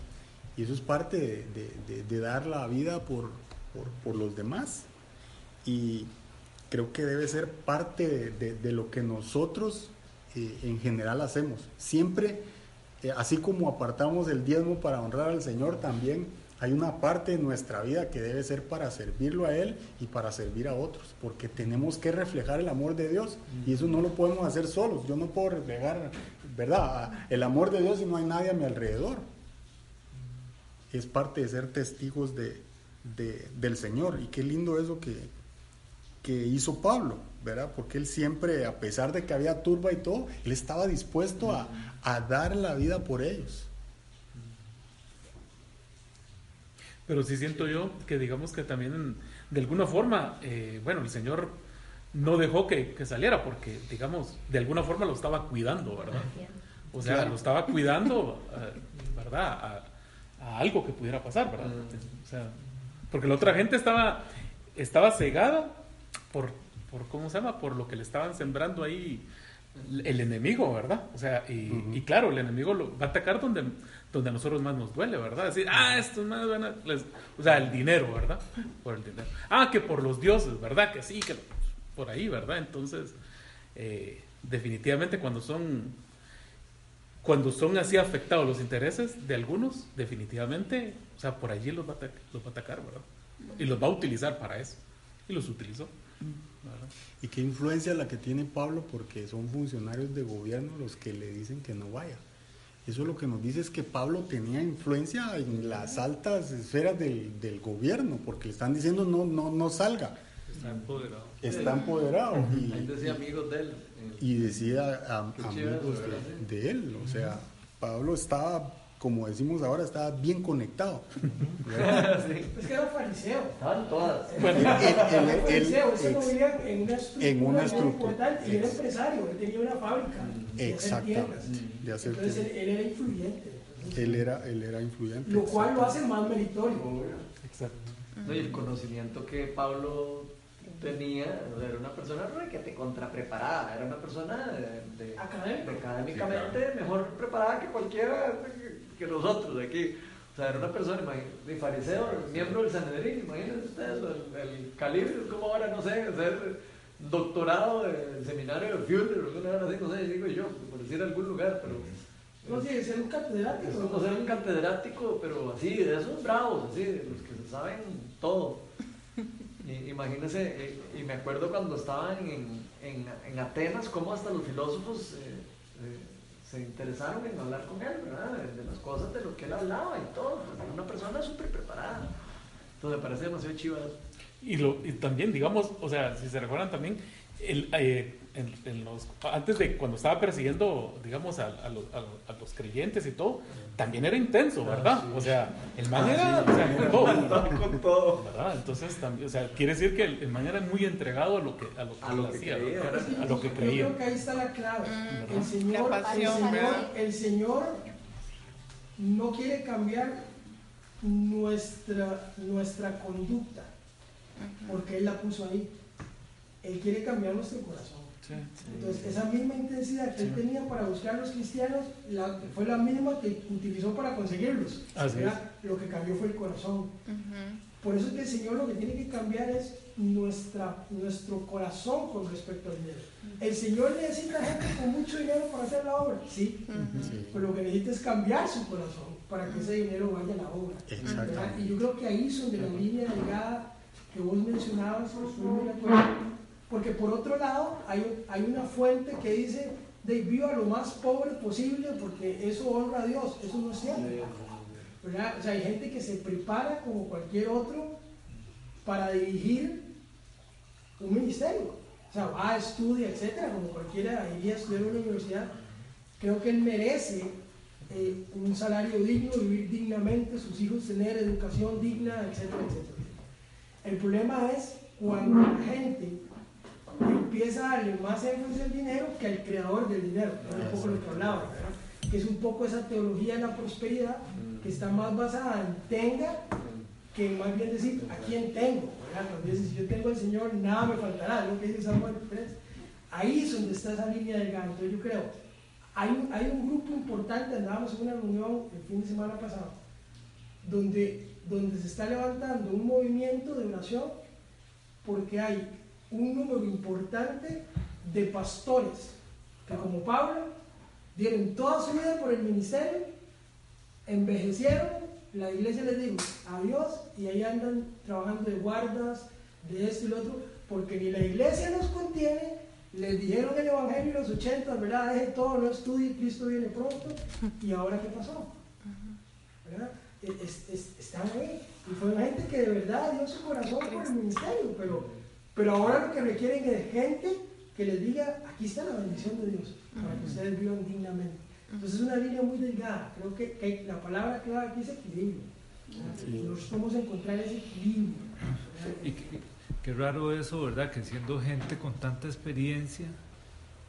Y eso es parte de- de- de dar la vida por, por, los demás. Y creo que debe ser parte de lo que nosotros eh, en general hacemos. Siempre, eh, así como apartamos el diezmo para honrar al Señor, también hay una parte de nuestra vida que debe ser para servirlo a Él y para servir a otros, porque tenemos que reflejar el amor de Dios y eso no lo podemos hacer solos. Yo no puedo reflejar, ¿verdad? El amor de Dios si no hay nadie a mi alrededor. Es parte de ser testigos de, de- del Señor y qué lindo eso que, que hizo Pablo, ¿verdad? Porque él siempre, a pesar de que había turba y todo, él estaba dispuesto a, a dar la vida por ellos. Pero sí siento yo que digamos que también de alguna forma, eh, bueno, el Señor no dejó que, que saliera porque, digamos, de alguna forma lo estaba cuidando, ¿verdad? O sea, Claro. lo estaba cuidando, eh, ¿verdad? A, a algo que pudiera pasar, ¿verdad? O sea, porque la otra gente estaba, estaba cegada por, por, ¿cómo se llama? Por lo que le estaban sembrando ahí el enemigo, ¿verdad? O sea, y, y claro, el enemigo lo, va a atacar donde, donde a nosotros más nos duele, ¿verdad? Decir, ah, estos más van a... les-". o sea, el dinero, ¿verdad? Por el dinero. Ah, que por los dioses, ¿verdad? Que sí, que por ahí, ¿verdad? Entonces, eh, definitivamente cuando son cuando son así afectados los intereses de algunos, definitivamente, o sea, por allí los va a, los va atacar, ¿verdad? Y los va a utilizar para eso. Y los utilizó. Y qué influencia la que tiene Pablo porque son funcionarios de gobierno los que le dicen que no vaya. Eso lo que nos dice es que Pablo tenía influencia en las altas esferas del, del gobierno, porque le están diciendo no, no, no salga. Está empoderado. Está empoderado. y- Ahí decía amigos de él. eh, y decía a, amigos chévere, de, él. O sea, Pablo estaba, como decimos ahora, estaba bien conectado. <laughs> sí. Es que era fariseo. Estaban todas. En una estructura, en una muy estructura, importante, y era empresario, él tenía una fábrica Exactamente, de hacer Entonces él, tiendas. él era influyente. él era, él era influyente. lo cual lo hace más meritorio. ¿verdad? Exacto. No, y el conocimiento que Pablo tenía, o sea, era una persona que te contrapreparada, era una persona de, de- Académico. de académicamente mejor preparada que cualquiera que, nosotros de aquí. O sea, era una persona, de fariseo, miembro del Sanedrín, imagínense ustedes, el, el calibre, es como ahora, no sé, ser doctorado del seminario de Fuller, o alguna hora así, no sé, digo yo, por decir algún lugar, pero... No que ser un catedrático. Es como ser un catedrático, pero así, de esos bravos, así, de los que se saben todo. Y, imagínense, eh, y me acuerdo cuando estaban en, en, en Atenas, cómo hasta los filósofos eh, eh, se interesaron en hablar con él, ¿verdad? De, las cosas de lo que él hablaba y todo. pues, una persona súper preparada. Entonces me parece demasiado chiva. Y, lo, y también, digamos, o sea, si se recuerdan también, el, en, en los, antes de cuando estaba persiguiendo, digamos, a, a los, a, a los creyentes y todo, también era intenso, ¿verdad? O sea, el man era, o sea, con todo, <laughs> Con todo. ¿verdad? Entonces, también, o sea, quiere decir que el, el man era muy entregado a lo que, a lo que, A lo que hacía, creía, a yo- lo que Yo creía. creo que ahí está la clave. Mm. El Señor, La el Señor, el Señor no quiere cambiar nuestra, nuestra conducta, porque Él la puso ahí. Él quiere cambiar nuestro corazón. Entonces, esa misma intensidad que Él tenía para buscar a los cristianos la- fue la misma que utilizó para conseguirlos. Lo que cambió fue el corazón. Por eso es que el Señor lo que tiene que cambiar es nuestra, nuestro corazón con respecto al dinero. El Señor necesita gente con mucho dinero para hacer la obra, sí, Sí, pero lo que necesita es cambiar su corazón para que ese dinero vaya a la obra. Y yo creo que ahí es donde la línea delgada que vos mencionabas, muy. Porque por otro lado, hay, hay una fuente que dice, de viva lo más pobre posible porque eso honra a Dios. Eso no es cierto. ¿verdad? O sea, hay gente que se prepara como cualquier otro para dirigir un ministerio. O sea, va, estudia, etcétera, como cualquiera iría a estudiar en una universidad. Creo que él merece eh, un salario digno, vivir dignamente, sus hijos tener educación digna, etcétera, etcétera. El problema es cuando la gente empieza a darle más énfasis al dinero que al creador del dinero, es un poco lo que hablaba, que es un poco esa teología de la prosperidad que está más basada en tenga que más bien decir a quién tengo. Cuando dices, si yo tengo al Señor, nada me faltará, lo que dice Samuel 3. Ahí es donde está esa línea delgada. Entonces yo creo, hay un, hay un grupo importante, andábamos en una reunión el fin de semana pasado, donde, donde se está levantando un movimiento de oración porque hay un número importante de pastores que como Pablo dieron toda su vida por el ministerio, envejecieron, la iglesia les dijo adiós y ahí andan trabajando de guardas, de esto y lo otro, porque ni la iglesia los contiene, les dijeron el evangelio en los 80, ¿verdad? Deje todo, no estudie, Cristo viene pronto, y ahora qué pasó, ¿verdad? Es- es- están ahí, y fue una gente que de verdad dio su corazón por el ministerio, pero, pero ahora lo que requieren es gente que les diga, aquí está la bendición de Dios, para que ustedes vivan dignamente. Entonces es una línea muy delgada, creo que, que la palabra clave aquí es equilibrio. Nosotros podemos encontrar ese equilibrio. Y qué, qué raro eso, ¿verdad? Que siendo gente con tanta experiencia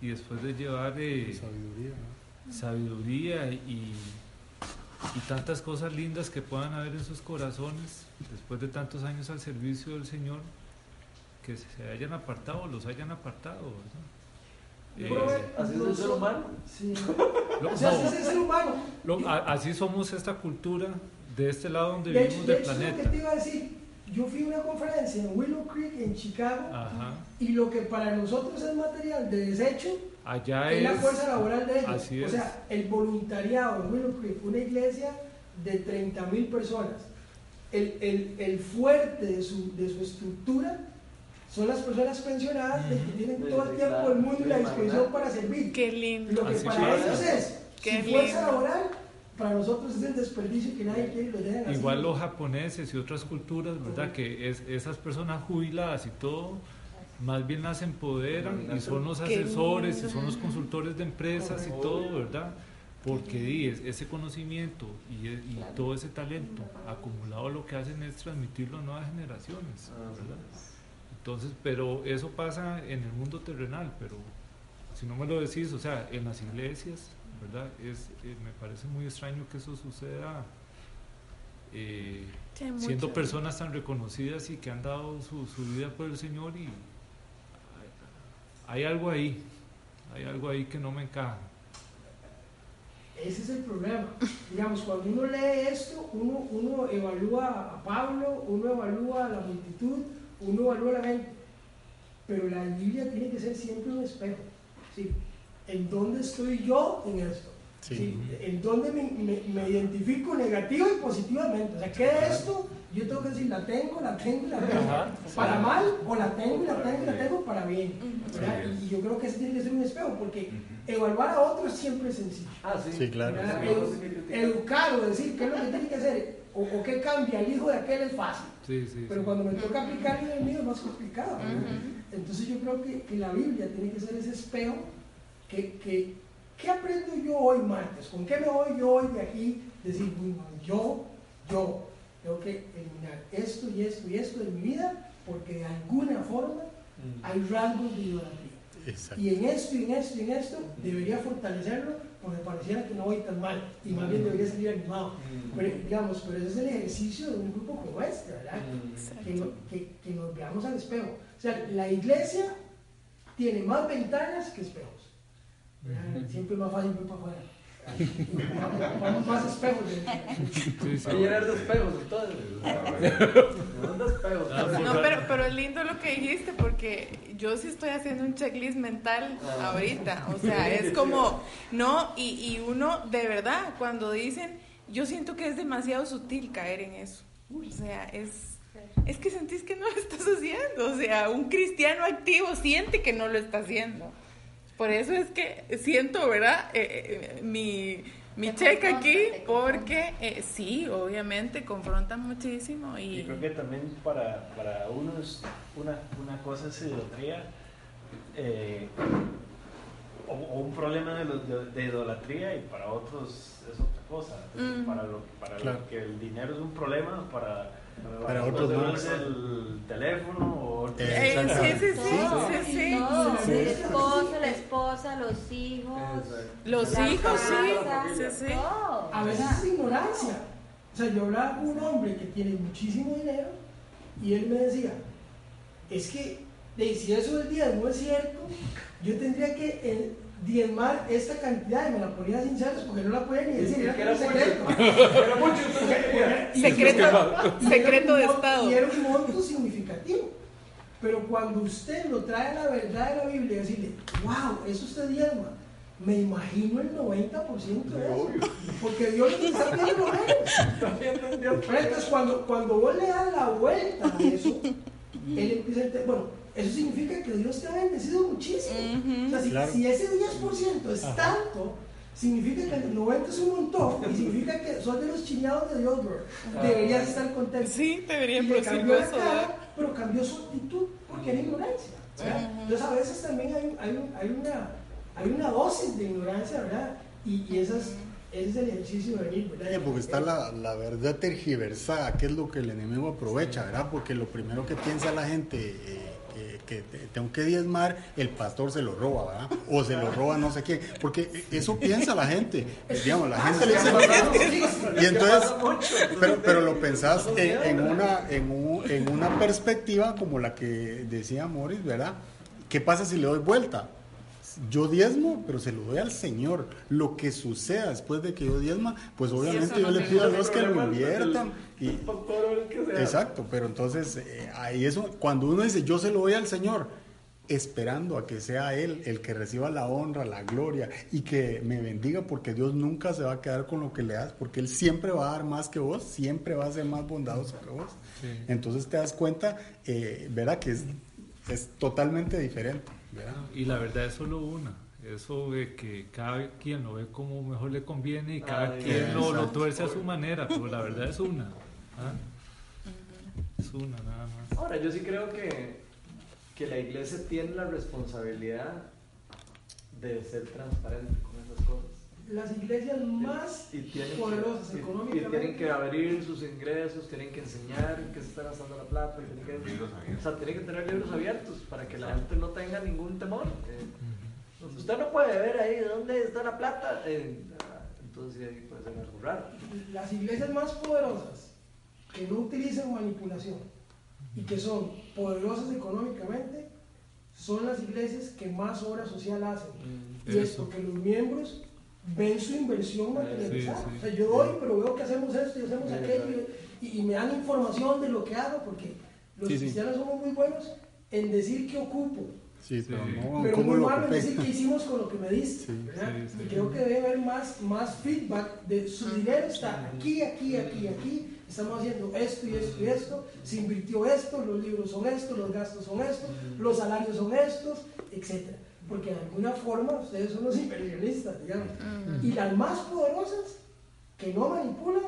y después de llevar eh, Sabiduría, ¿no? sabiduría y, y tantas cosas lindas que puedan haber en sus corazones, después de tantos años al servicio del Señor, que se hayan apartado, los hayan apartado. Yo Eh, Así es el ser humano. Sí. lo- O sea, no, así es el ser humano. lo- a- así somos esta cultura de este lado donde De hecho, vivimos de del hecho, es lo que planeta. te iba a decir. Yo fui a una conferencia en Willow Creek, en Chicago, Ajá. y lo que para nosotros es material de desecho Allá es la fuerza laboral de ellos. así o es. sea, el voluntariado en Willow Creek, una iglesia de 30 mil personas, el, el, el fuerte de su, de su estructura son las personas pensionadas que tienen todo el tiempo del mundo y la disposición para servir. Qué lindo. Lo que Así para ellos es Qué su fuerza laboral, para nosotros es el desperdicio que nadie quiere y lo dejan así. Igual los japoneses y otras culturas, ¿verdad? Que es, esas personas jubiladas y todo, más bien las empoderan y son los asesores y son los consultores de empresas y todo, ¿verdad? Porque di, es- ese conocimiento y, e- y todo ese talento acumulado lo que hacen es transmitirlo a nuevas generaciones, ¿verdad? Entonces, pero eso pasa en el mundo terrenal, pero si no me lo decís, o sea, en las iglesias, ¿verdad? Es, eh, me parece muy extraño que eso suceda eh, Sí, siendo mucho. personas tan reconocidas y que han dado su, su vida por el Señor y hay, hay algo ahí, hay algo ahí que no me encaja. Ese es el problema. Digamos, cuando uno lee esto, uno, uno evalúa a Pablo, uno evalúa a la multitud, uno evalúa a la gente. Pero la Biblia tiene que ser siempre un espejo. ¿sí? ¿En dónde estoy yo en esto? Sí. ¿Sí? ¿En dónde me, me- me identifico negativo y positivamente? O sea, ¿qué de esto? Yo tengo que decir, la tengo, la tengo, la tengo. Para mal, o la tengo, y la tengo, y la tengo para bien. ¿verdad? Y yo creo que ese tiene que ser un espejo, porque evaluar a otros siempre es sencillo. Ah, sí. Sí, claro. educar o decir qué es lo que tiene que hacer o, o qué cambia el hijo de aquel es fácil. Sí, sí, Pero sí. cuando me toca aplicar el mío es más complicado. Entonces yo creo que, que la Biblia tiene que ser ese espejo que, que ¿qué aprendo yo hoy martes? ¿Con qué me voy yo hoy de aquí? Decir, bueno, yo, yo tengo que eliminar esto y esto y esto de mi vida porque de alguna forma hay rasgos de idolatría. Exacto. Y en esto y en esto y en esto debería fortalecerlo porque pareciera que no voy tan mal y más bien debería salir animado. Pero, digamos, pero ese es el ejercicio de un grupo como este, ¿verdad? Que, no- que- que nos veamos al espejo. O sea, la iglesia tiene más ventanas que espejos. ¿verdad? Siempre es más fácil ir para afuera. Vamos más espejos. Sí, sí. Va a llenar de espejos, entonces. No espejos. Ah, No, pero, pero es lindo lo que dijiste porque yo sí estoy haciendo un checklist mental Ah. ahorita. O sea, <laughs> es como, no, y, y uno de verdad, cuando dicen, yo siento que es demasiado sutil caer en eso. O sea, es, es que sentís que no lo estás haciendo. O sea, un cristiano activo siente que no lo está haciendo. Por eso es que siento, ¿verdad? Eh, eh, mi, mi check confronta, aquí, porque eh, sí, obviamente confronta muchísimo. Y, Y creo que también para, para unos una, una cosa es idolatría eh, o, o un problema de, de- de idolatría y para otros es otra cosa. Entonces, Mm. para lo, para lo que el dinero es un problema, para para otros no. es el teléfono o Eh, sí, sí, sí, sí, sí. todo, Sí. el esposo, la esposa, los hijos. Los hijos, sí. casa, Sí. A veces es ignorancia. O sea, yo hablaba con un hombre que tiene muchísimo dinero y él me decía, es que de, si eso del diezmo es cierto, yo tendría que eh, diezmar esta cantidad y me la ponía sin celos porque no la podía ni decir, era era secreto. Era mucho, Secreto, <laughs> secreto de Estado. Y era un monto significativo. Pero cuando usted lo trae a la verdad de la Biblia y decirle, wow, eso usted diezma, me imagino el 90% de eso. Porque Dios nos está pidiendo lo. Pero entonces cuando, cuando vos le das la vuelta a eso, él empieza a entender, bueno, eso significa que Dios te ha bendecido muchísimo. O sea, si, Claro. si ese 10% es tanto, significa que el 90 es un montón y significa que sos de los chiñados de Dios, bro. Deberías estar contento. Sí, debería Y cambió la eso, cara, pero cambió su actitud porque era ignorancia. ¿verdad? Entonces a veces también hay, hay, hay una, hay una dosis de ignorancia, ¿verdad? Y, y esas, ese es el ejercicio de venir, ¿verdad? Eh, Porque está la, la verdad tergiversada, que es lo que el enemigo aprovecha, ¿verdad? Porque lo primero que piensa la gente, eh, que, que te- tengo que diezmar, el pastor se lo roba, ¿verdad? O se lo roba no sé quién, porque eso piensa la gente, digamos, la gente le dice... Y entonces, pero, pero lo pensás en, en una, en, un- en una perspectiva como la que decía Morris, ¿verdad? ¿Qué pasa si le doy vuelta? Yo diezmo, pero se lo doy al Señor. Lo que suceda después de que yo diezma, pues obviamente yo le pido a. Dios que lo inviertan. Y, El pastor o el que sea. exacto, pero entonces eh, ahí eso, cuando uno dice yo se lo doy al Señor, esperando a que sea Él el que reciba la honra, la gloria y que me bendiga, porque Dios nunca se va a quedar con lo que le das, porque Él siempre va a dar más que vos, siempre va a ser más bondadoso que vos. Sí. Entonces te das cuenta, eh, ¿verdad? Que es, es totalmente diferente, ¿verdad? Y la verdad es solo una. Eso de que cada quien lo ve como mejor le conviene y cada quien lo, lo tuerce a su manera, pero la verdad es una. ¿ah? Es una nada más. Ahora, yo sí creo que, que la iglesia tiene la responsabilidad de ser transparente. Las iglesias más Y tienen, poderosas que, y- y económicamente. tienen que abrir sus ingresos, tienen que enseñar en qué se está gastando la plata. y Tienen que, Libros abiertos. o sea, tienen que tener libros abiertos para que la gente no tenga ningún temor. Eh, usted no puede ver ahí dónde está la plata. eh, entonces ahí puede ser algo raro. Las iglesias más poderosas que no utilizan manipulación y que son poderosas económicamente son las iglesias que más obra social hacen. Y es Eso. porque los miembros ven su inversión materializada. Sí, sí. O sea, yo doy, pero veo que hacemos esto y hacemos Sí, aquello y, y me dan información de lo que hago porque los Sí, sí. cristianos somos muy buenos en decir qué ocupo. Sí, pero Sí. no, Pero ¿cómo muy lo malo en decir qué hicimos con lo que me diste. Sí, ¿verdad? sí, sí. Y creo que debe haber más, más feedback de su dinero está aquí, aquí, aquí, aquí. Estamos haciendo esto y esto y esto. Se invirtió esto, los libros son estos, los gastos son estos, los salarios son estos, etc. Porque de alguna forma ustedes son los inversionistas, digamos. Y las más poderosas que no manipulan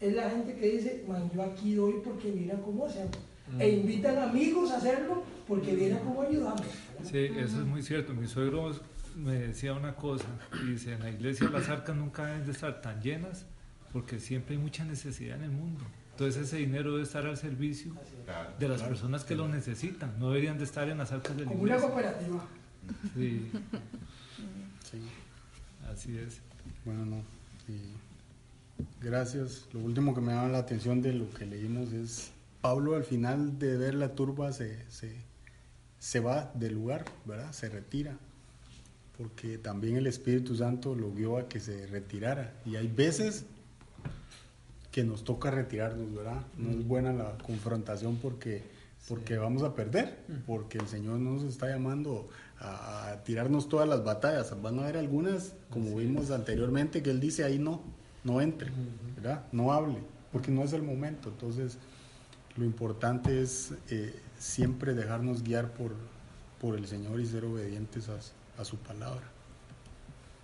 es la gente que dice, man, yo aquí doy porque mira cómo hacemos. E invitan amigos a hacerlo porque mira cómo ayudamos. Sí, eso es muy cierto. Mi suegro me decía una cosa, y dice, en la iglesia las arcas nunca deben de estar tan llenas porque siempre hay mucha necesidad en el mundo. Entonces ese dinero debe estar al servicio de las personas que lo necesitan. No deberían de estar en las arcas de la Como una iglesia. cooperativa. Sí, Sí. así es. Bueno, no. y gracias. Lo último que me llama la atención de lo que leímos es Pablo al final de ver la turba se, se, se va del lugar, ¿verdad? Se retira. Porque también el Espíritu Santo lo guió a que se retirara. Y hay veces que nos toca retirarnos, ¿verdad? No es buena la confrontación porque, porque vamos a perder, porque el Señor no nos está llamando a, a tirarnos todas las batallas. Van a haber algunas, como vimos anteriormente, que Él dice ahí no, no entre, ¿verdad? No hable, porque no es el momento. Entonces, lo importante es eh, siempre dejarnos guiar por, por el Señor y ser obedientes a, a su palabra.